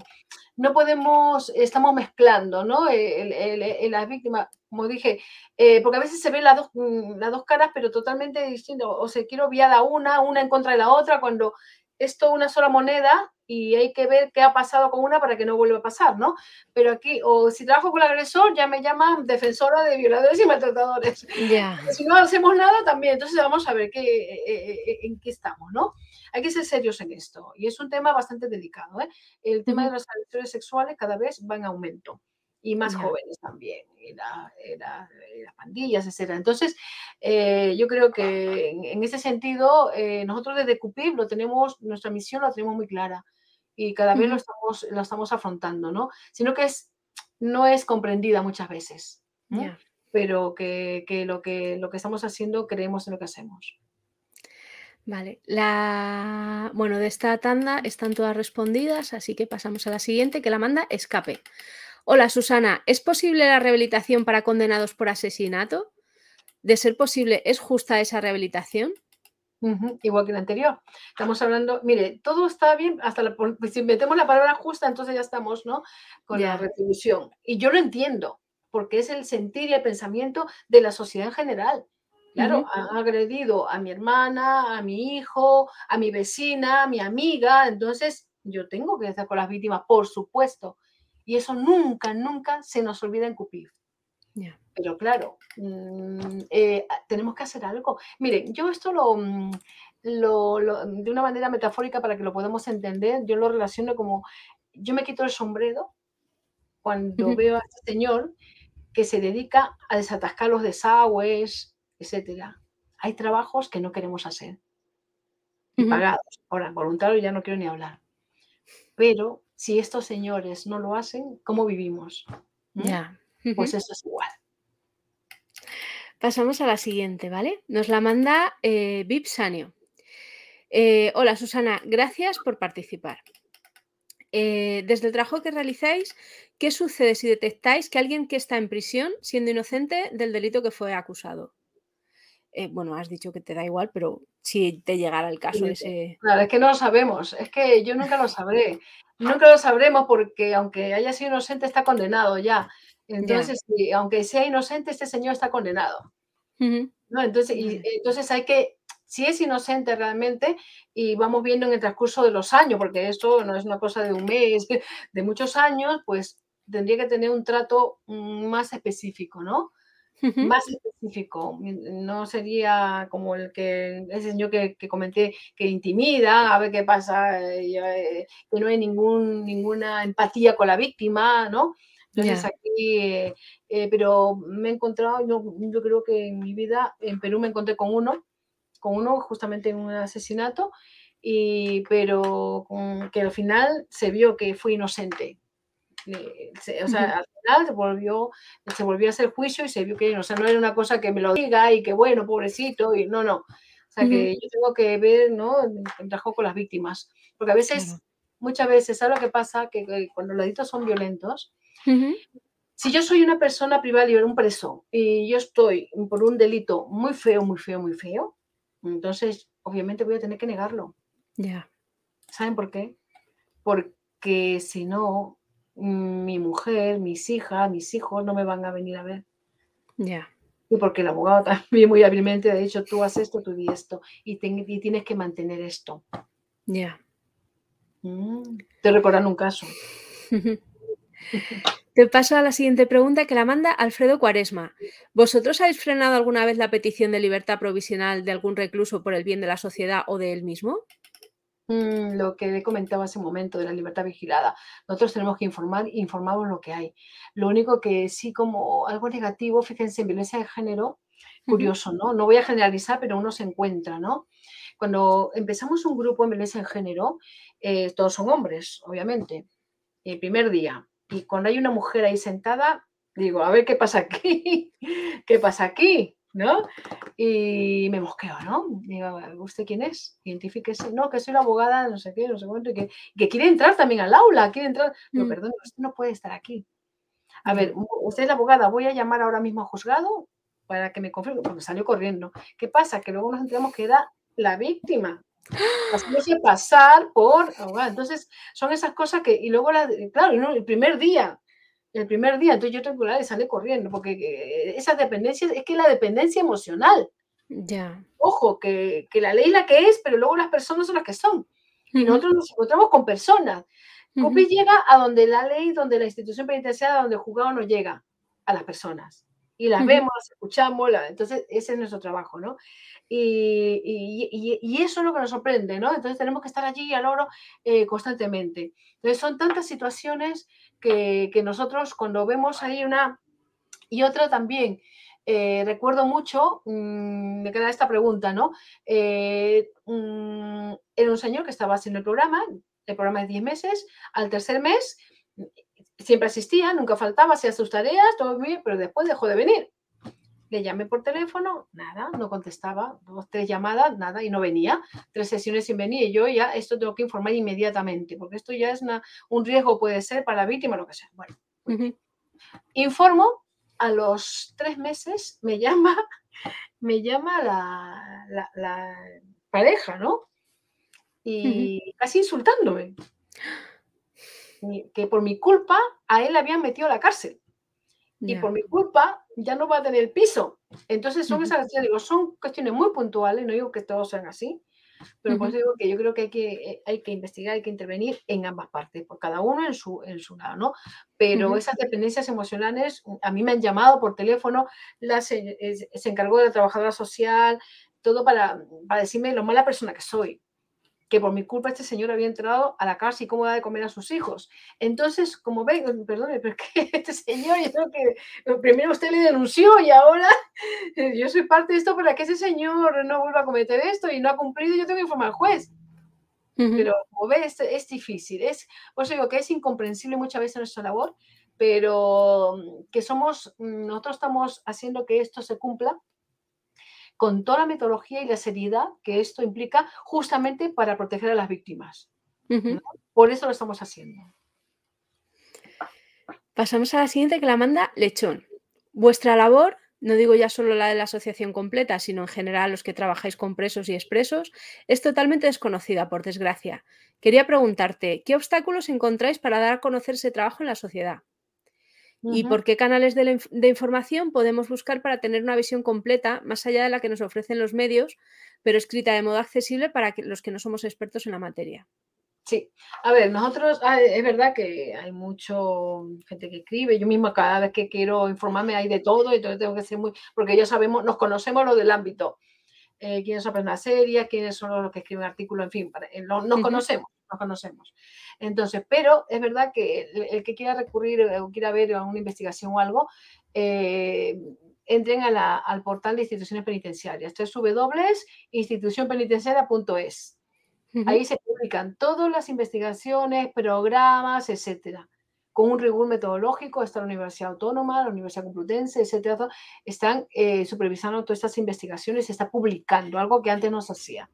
no podemos, estamos mezclando, ¿no? El, las víctimas, como dije, eh, porque a veces se ven las dos, mm, las dos caras, pero totalmente distinto. O se quiere obviar a una, una en contra de la otra, cuando es toda una sola moneda y hay que ver qué ha pasado con una para que no vuelva a pasar, ¿no? Pero aquí, o si trabajo con el agresor, ya me llaman defensora de violadores y maltratadores. Si no hacemos nada, también. Entonces vamos a ver qué, eh, eh, en qué estamos, ¿no? Hay que ser serios en esto. Y es un tema bastante delicado. ¿eh? El tema de las agresiones sexuales cada vez va en aumento. Y más jóvenes también, y, las pandillas, etc. Entonces, yo creo que en, ese sentido, nosotros desde CUPIP lo tenemos, nuestra misión la tenemos muy clara y cada vez lo, estamos, lo estamos afrontando, ¿no? Sino que es no es comprendida muchas veces. Pero que, lo que lo que estamos haciendo creemos en lo que hacemos. Vale, la... bueno, de esta tanda están todas respondidas, así que pasamos a la siguiente, que la manda Escape. Hola Susana, ¿es posible la rehabilitación para condenados por asesinato? De ser posible, ¿es justa esa rehabilitación? igual que la anterior. Estamos hablando, mire, todo está bien, hasta la, si metemos la palabra justa, entonces ya estamos, ¿no? Con la retribución. Y yo lo entiendo, porque es el sentir y el pensamiento de la sociedad en general. Claro, ha agredido a mi hermana, a mi hijo, a mi vecina, a mi amiga, entonces yo tengo que estar con las víctimas, por supuesto. Y eso nunca, nunca se nos olvida en Cupid. Pero claro, mm, eh, tenemos que hacer algo. Miren, yo esto mm, lo, de una manera metafórica para que lo podamos entender, yo lo relaciono como, yo me quito el sombrero cuando veo a este señor que se dedica a desatascar los desagües, etcétera. Hay trabajos que no queremos hacer y pagados. Ahora, voluntarios ya no quiero ni hablar. Pero si estos señores no lo hacen, ¿cómo vivimos? ¿Mm? Ya. Pues eso es igual. Pasamos a la siguiente, ¿vale? Nos la manda eh, Vip Sanio. Eh, hola Susana, gracias por participar. Eh, desde el trabajo que realizáis, ¿qué sucede si detectáis que alguien que está en prisión, siendo inocente del delito que fue acusado? Eh, bueno, has dicho que te da igual, pero si te llegara el caso ese... Claro, es que no lo sabemos, es que yo nunca lo sabré. Nunca lo sabremos porque aunque haya sido inocente está condenado ya. Entonces, aunque sea inocente, este señor está condenado. ¿no? Entonces, y, entonces hay que, si es inocente realmente, y vamos viendo en el transcurso de los años, porque esto no es una cosa de un mes, de muchos años, pues tendría que tener un trato mm, más específico, ¿no? Más específico. No sería como el que ese señor que, comenté que intimida, a ver qué pasa, eh, eh, que no hay ningún, ninguna empatía con la víctima, ¿no? Entonces aquí, eh, pero me he encontrado, yo, yo creo que en mi vida, en Perú me encontré con uno, con uno justamente en un asesinato, y, pero que al final se vio que fue inocente, o sea, al final se volvió, se volvió a hacer juicio y se vio que, o sea, no era una cosa que me lo diga y que bueno, pobrecito, y no, no. O sea, que yo tengo que ver, ¿no? El trabajo con las víctimas. Porque a veces, muchas veces, ¿sabes lo que pasa? Que, cuando los delitos son violentos, si yo soy una persona privada libre, un preso, y yo estoy por un delito muy feo, muy feo, muy feo, entonces obviamente voy a tener que negarlo. Ya. ¿Saben por qué? Porque si no, mi mujer, mis hijas, mis hijos no me van a venir a ver. Ya. Y porque el abogado también muy hábilmente ha dicho, tú haces esto, tú di esto, y, tienes que mantener esto. Ya. Mm, te recordan un caso. Te paso a la siguiente pregunta que la manda Alfredo Cuaresma. ¿Vosotros habéis frenado alguna vez la petición de libertad provisional de algún recluso por el bien de la sociedad o de él mismo? Mm, lo que he comentado hace un momento de la libertad vigilada. Nosotros tenemos que informar, informamos lo que hay. Lo único que sí como algo negativo, fíjense, en violencia de género, curioso, ¿no? No voy a generalizar, pero uno se encuentra, ¿no? Cuando empezamos un grupo en violencia de género, eh, todos son hombres, obviamente, el primer día. Y cuando hay una mujer ahí sentada, digo, a ver qué pasa aquí, qué pasa aquí. ¿No? Y me mosqueo, ¿no? Digo, ¿usted quién es? Identifíquese. No, que soy la abogada, no sé qué, no sé cuánto, y que, que quiere entrar también al aula, quiere entrar. No, mm. perdón, usted no puede estar aquí. A ver, usted es la abogada, voy a llamar ahora mismo a juzgado para que me confirme, porque salió corriendo. ¿Qué pasa? Que luego nos enteramos que era la víctima. Haciéndose pasar por abogada. Entonces, son esas cosas que, y luego, la, claro, el primer día, el primer día, entonces yo tengo que y sale corriendo, porque eh, esa dependencia es que la dependencia emocional. Ya. Ojo, que, la ley la que es, pero luego las personas son las que son. Y nosotros nos encontramos con personas. Uh llega a donde la ley, donde la institución penitenciaria, donde el juzgado no llega, a las personas. Y las vemos, las escuchamos, entonces ese es nuestro trabajo, ¿no? Y, y, eso es lo que nos sorprende, ¿no? Entonces tenemos que estar allí al oro eh, constantemente. Entonces son tantas situaciones que, nosotros cuando vemos ahí una y otra también, eh, recuerdo mucho, mm, me queda esta pregunta, ¿no? Eh, mm, era un señor que estaba haciendo el programa, el programa de 10 meses, al tercer mes siempre asistía, nunca faltaba, hacía sus tareas, todo bien, pero después dejó de venir. Le llamé por teléfono, nada, no contestaba, dos, tres llamadas, nada, y no venía. Tres sesiones sin venir, y yo ya esto tengo que informar inmediatamente, porque esto ya es un riesgo, puede ser para la víctima, lo que sea. Bueno, informo, a los tres meses me llama, me llama la, la, pareja, ¿no? Y casi insultándome. Que por mi culpa a él le habían metido a la cárcel. Y por mi culpa ya no va a tener piso. Entonces son esas, digo, son cuestiones muy puntuales, no digo que todos sean así, pero pues digo que yo creo que hay que, eh, hay que investigar, hay que intervenir en ambas partes, por cada uno en su, en su lado, ¿no? Pero esas dependencias emocionales, a mí me han llamado por teléfono, la, se, se encargó de la trabajadora social, todo para, para decirme lo mala persona que soy que por mi culpa este señor había entrado a la casa y cómo da de comer a sus hijos. Entonces, como ven, perdone, pero que este señor, yo creo que primero usted le denunció y ahora yo soy parte de esto para que ese señor no vuelva a cometer esto y no ha cumplido, yo tengo que informar al juez. Pero como ve, es, es, difícil. Es, eso digo que es incomprensible muchas veces nuestra labor, pero mm, que somos, mm, nosotros estamos haciendo que esto se cumpla con toda la metodología y la seriedad que esto implica justamente para proteger a las víctimas. Por eso lo estamos haciendo. Pasamos a la siguiente que la manda Lechón. Vuestra labor, no digo ya solo la de la asociación completa, sino en general los que trabajáis con presos y expresos, es totalmente desconocida, por desgracia. Quería preguntarte, ¿qué obstáculos encontráis para dar a conocer ese trabajo en la sociedad? Y por qué canales de, información podemos buscar para tener una visión completa, más allá de la que nos ofrecen los medios, pero escrita de modo accesible para los que no somos expertos en la materia. Sí, a ver, nosotros, ah, es verdad que hay mucho gente que escribe, yo misma cada vez que quiero informarme hay de todo, entonces tengo que ser muy, porque ya sabemos, nos conocemos lo del ámbito, eh, quiénes son personas serias, quiénes son los que escriben artículos, en fin, eh, nos conocemos nos conocemos. Entonces, pero es verdad que el, que quiera recurrir eh, o quiera ver a una investigación o algo, eh, entren al portal de instituciones penitenciarias, www.institucionpenitenciaria.es. Ahí se publican todas las investigaciones, programas, etcétera. Con un rigor metodológico, está la Universidad Autónoma, la Universidad Complutense, etcétera, están eh, supervisando todas estas investigaciones, se está publicando, algo que antes no se hacía.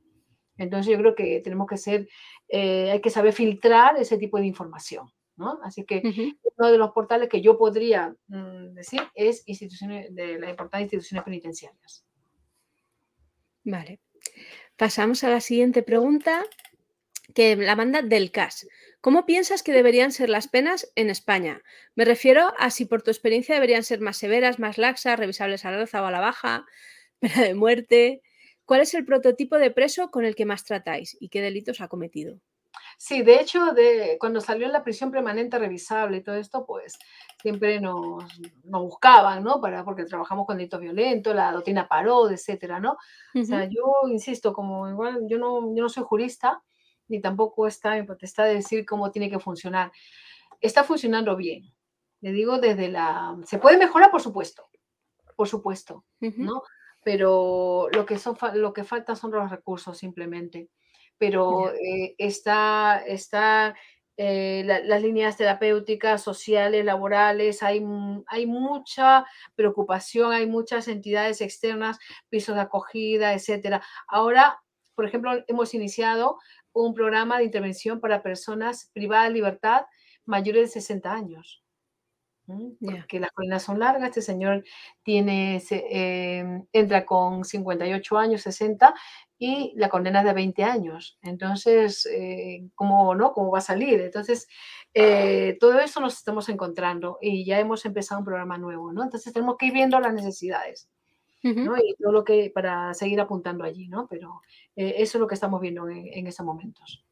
Entonces yo creo que tenemos que ser, eh, hay que saber filtrar ese tipo de información. ¿no? Así que uno de los portales que yo podría mm, decir es instituciones de la importancia de instituciones penitenciarias. Vale. Pasamos a la siguiente pregunta que la manda del CAS. ¿Cómo piensas que deberían ser las penas en España? Me refiero a si por tu experiencia deberían ser más severas, más laxas, revisables al alza o a la baja, pena de muerte. ¿Cuál es el prototipo de preso con el que más tratáis y qué delitos ha cometido? Sí, de hecho, de, cuando salió la prisión permanente revisable y todo esto, pues siempre nos, buscaban, ¿no? Para, porque trabajamos con delitos violentos, la doctrina Paró, etcétera, ¿no? O sea, yo insisto, como igual yo no, yo no soy jurista, ni tampoco está en potestad de decir cómo tiene que funcionar. Está funcionando bien. Le digo desde la... Se puede mejorar, por supuesto, por supuesto, ¿no? Pero lo que, son, lo que falta son los recursos simplemente. Pero eh, está, está eh, las líneas terapéuticas, sociales, laborales, hay, hay mucha preocupación, hay muchas entidades externas, pisos de acogida, etcétera. Ahora, por ejemplo, hemos iniciado un programa de intervención para personas privadas de libertad mayores de 60 años. Porque las colinas son largas, este señor tiene, em, entra con 58 años, 60, y la condena es de 20 años. Entonces, eh, ¿cómo, no? ¿cómo va a salir? Entonces, eh, todo eso nos estamos encontrando y ya hemos empezado un programa nuevo, ¿no? Entonces, tenemos que ir viendo las necesidades. ¿no? Y todo lo que para seguir apuntando allí, ¿no? Pero eh, eso es lo que estamos viendo en, en estos momentos.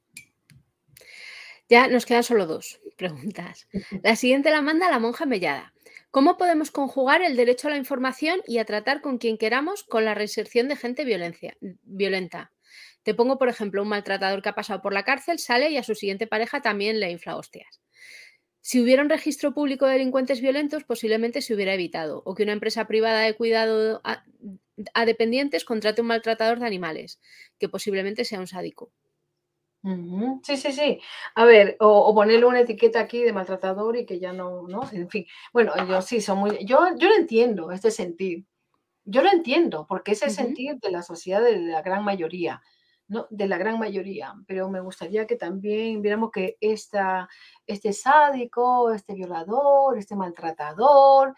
Ya nos quedan solo dos preguntas. La siguiente la manda la monja Mellada. ¿Cómo podemos conjugar el derecho a la información y a tratar con quien queramos con la reinserción de gente violencia, violenta? Te pongo, por ejemplo, un maltratador que ha pasado por la cárcel, sale y a su siguiente pareja también le infla hostias. Si hubiera un registro público de delincuentes violentos, posiblemente se hubiera evitado, o que una empresa privada de cuidado a, a dependientes contrate un maltratador de animales, que posiblemente sea un sádico. Sí, sí, sí. A ver, o, ponerle una etiqueta aquí de maltratador y que ya no, ¿no? En fin. Bueno, yo sí, son muy. Yo, yo lo entiendo, este sentir. Yo lo entiendo, porque es el sentir de la sociedad de la gran mayoría, ¿no? De la gran mayoría. Pero me gustaría que también viéramos que esta, este sádico, este violador, este maltratador,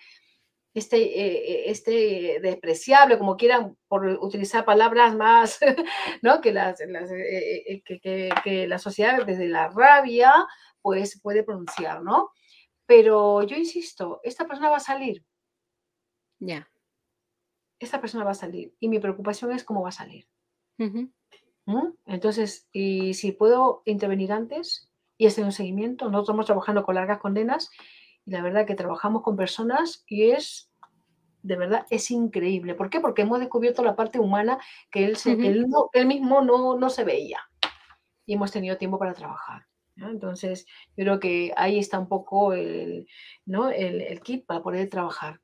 este, eh, este despreciable, como quieran, por utilizar palabras más, ¿no? Que, las, eh, eh, que, la sociedad desde la rabia, pues puede pronunciar, ¿no? Pero yo insisto, esta persona va a salir. Ya. Esta persona va a salir. Y mi preocupación es cómo va a salir. ¿Mm? Entonces, y si puedo intervenir antes y hacer un seguimiento, nosotros estamos trabajando con largas condenas y la verdad que trabajamos con personas y es, de verdad, es increíble. ¿Por qué? Porque hemos descubierto la parte humana que él, él, mismo no, no, se veía. Y hemos tenido tiempo para trabajar. Entonces, yo creo que ahí está un poco el, ¿no? el, el kit para poder trabajar.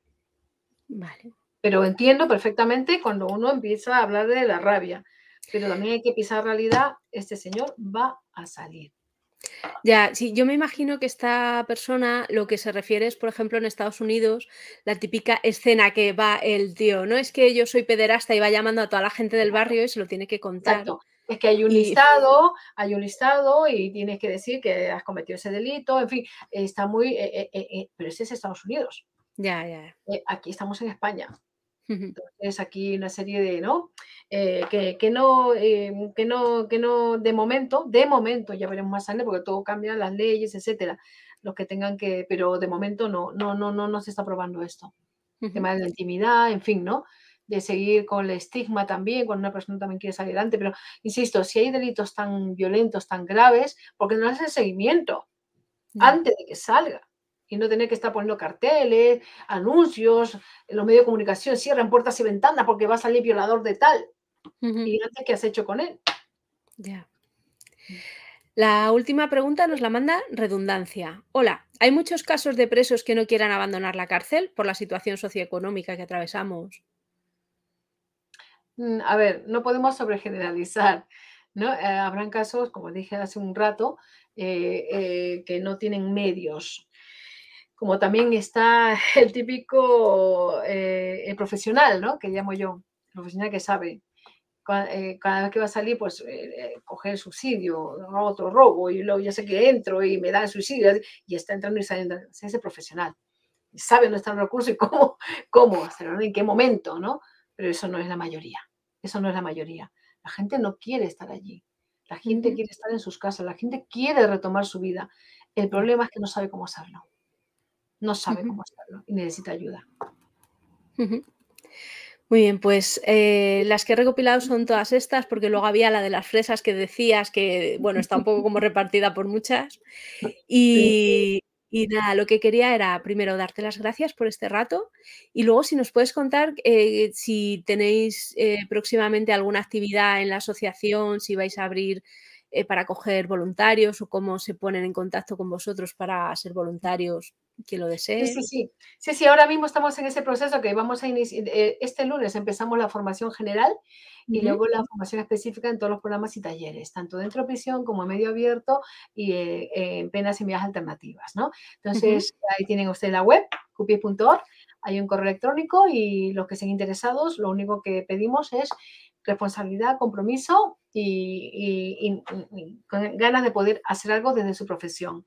Vale. Pero entiendo perfectamente cuando uno empieza a hablar de la rabia. Pero también hay que pisar realidad, este señor va a salir. Ya, sí, yo me imagino que esta persona lo que se refiere es, por ejemplo, en Estados Unidos, la típica escena que va el tío, no es que yo soy pederasta y va llamando a toda la gente del barrio y se lo tiene que contar. Exacto. Es que hay un listado, hay un listado y tienes que decir que has cometido ese delito, en fin, está muy... Eh, eh, eh, pero ese es Estados Unidos. Ya, ya. aquí estamos en España. Entonces aquí una serie de, ¿no? Eh, que, no, em, que, no, que no, de momento, de momento, ya veremos más adelante porque todo cambia, las leyes, etcétera, los que tengan que, pero de momento no, no, no, no, no se está probando esto. El tema de la intimidad, en fin, ¿no? De seguir con el estigma también, cuando una persona también quiere salir adelante, pero insisto, si hay delitos tan violentos, tan graves, ¿por qué no hace seguimiento antes de que salga? Y no tener que estar poniendo carteles, anuncios, los medios de comunicación cierran puertas y ventanas porque va a salir violador de tal. Y antes, ¿qué has hecho con él? Ya. La última pregunta nos la manda Redundancia. Hola, ¿hay muchos casos de presos que no quieran abandonar la cárcel por la situación socioeconómica que atravesamos? Mm, a ver, no podemos sobregeneralizar. ¿no? Eh, habrán casos, como dije hace un rato, eh, eh, que no tienen medios como también está el típico eh, profesional, ¿no? Que llamo yo, el profesional que sabe. Eh, cada, vez que va a salir, pues eh, coger el subsidio, otro robo, y luego ya sé que entro y me dan el subsidio, y está entrando y saliendo. Es ese profesional. Sabe dónde está el recurso y cómo, cómo hacerlo, en qué momento, ¿no? Pero eso no es la mayoría. Eso no es la mayoría. La gente no quiere estar allí. La gente quiere estar en sus casas. La gente quiere retomar su vida. El problema es que no sabe cómo hacerlo no sabe cómo hacerlo y necesita ayuda. Muy bien, pues eh, las que he recopilado son todas estas, porque luego había la de las fresas que decías, que bueno, está un poco como repartida por muchas. Y, nada, lo que quería era primero darte las gracias por este rato y luego si nos puedes contar eh, si tenéis eh, próximamente alguna actividad en la asociación, si vais a abrir para coger voluntarios o cómo se ponen en contacto con vosotros para ser voluntarios quien lo desee. Sí, sí, sí. Sí, ahora mismo estamos en ese proceso que vamos a iniciar. Eh, este lunes empezamos la formación general y luego la formación específica en todos los programas y talleres, tanto dentro de prisión como en medio abierto y eh, en penas y medidas alternativas, ¿no? Entonces, ahí tienen ustedes la web, cupi.org, hay un correo electrónico y los que estén interesados, lo único que pedimos es responsabilidad, compromiso y, con ganas de poder hacer algo desde su profesión.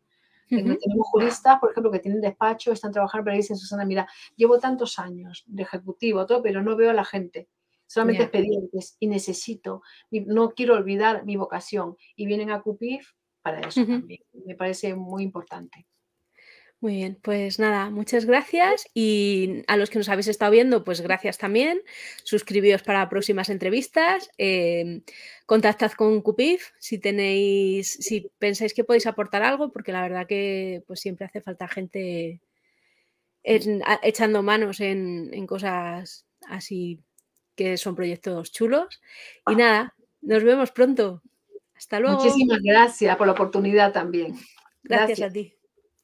Tenemos juristas, por ejemplo, que tienen despacho, están trabajando, pero dicen, Susana, mira, llevo tantos años de ejecutivo, todo, pero no veo a la gente. Solamente expedientes y necesito, no quiero olvidar mi vocación. Y vienen a CUPIF para eso también. Me parece muy importante. Muy bien, pues nada, muchas gracias y a los que nos habéis estado viendo, pues gracias también. Suscribíos para próximas entrevistas. Em, contactad con Cupif si tenéis, si pensáis que podéis aportar algo, porque la verdad que pues siempre hace falta gente echando manos en, en cosas así que son proyectos chulos. Y nada, nos vemos pronto. Hasta luego. Muchísimas gracias por la oportunidad también. gracias. a ti.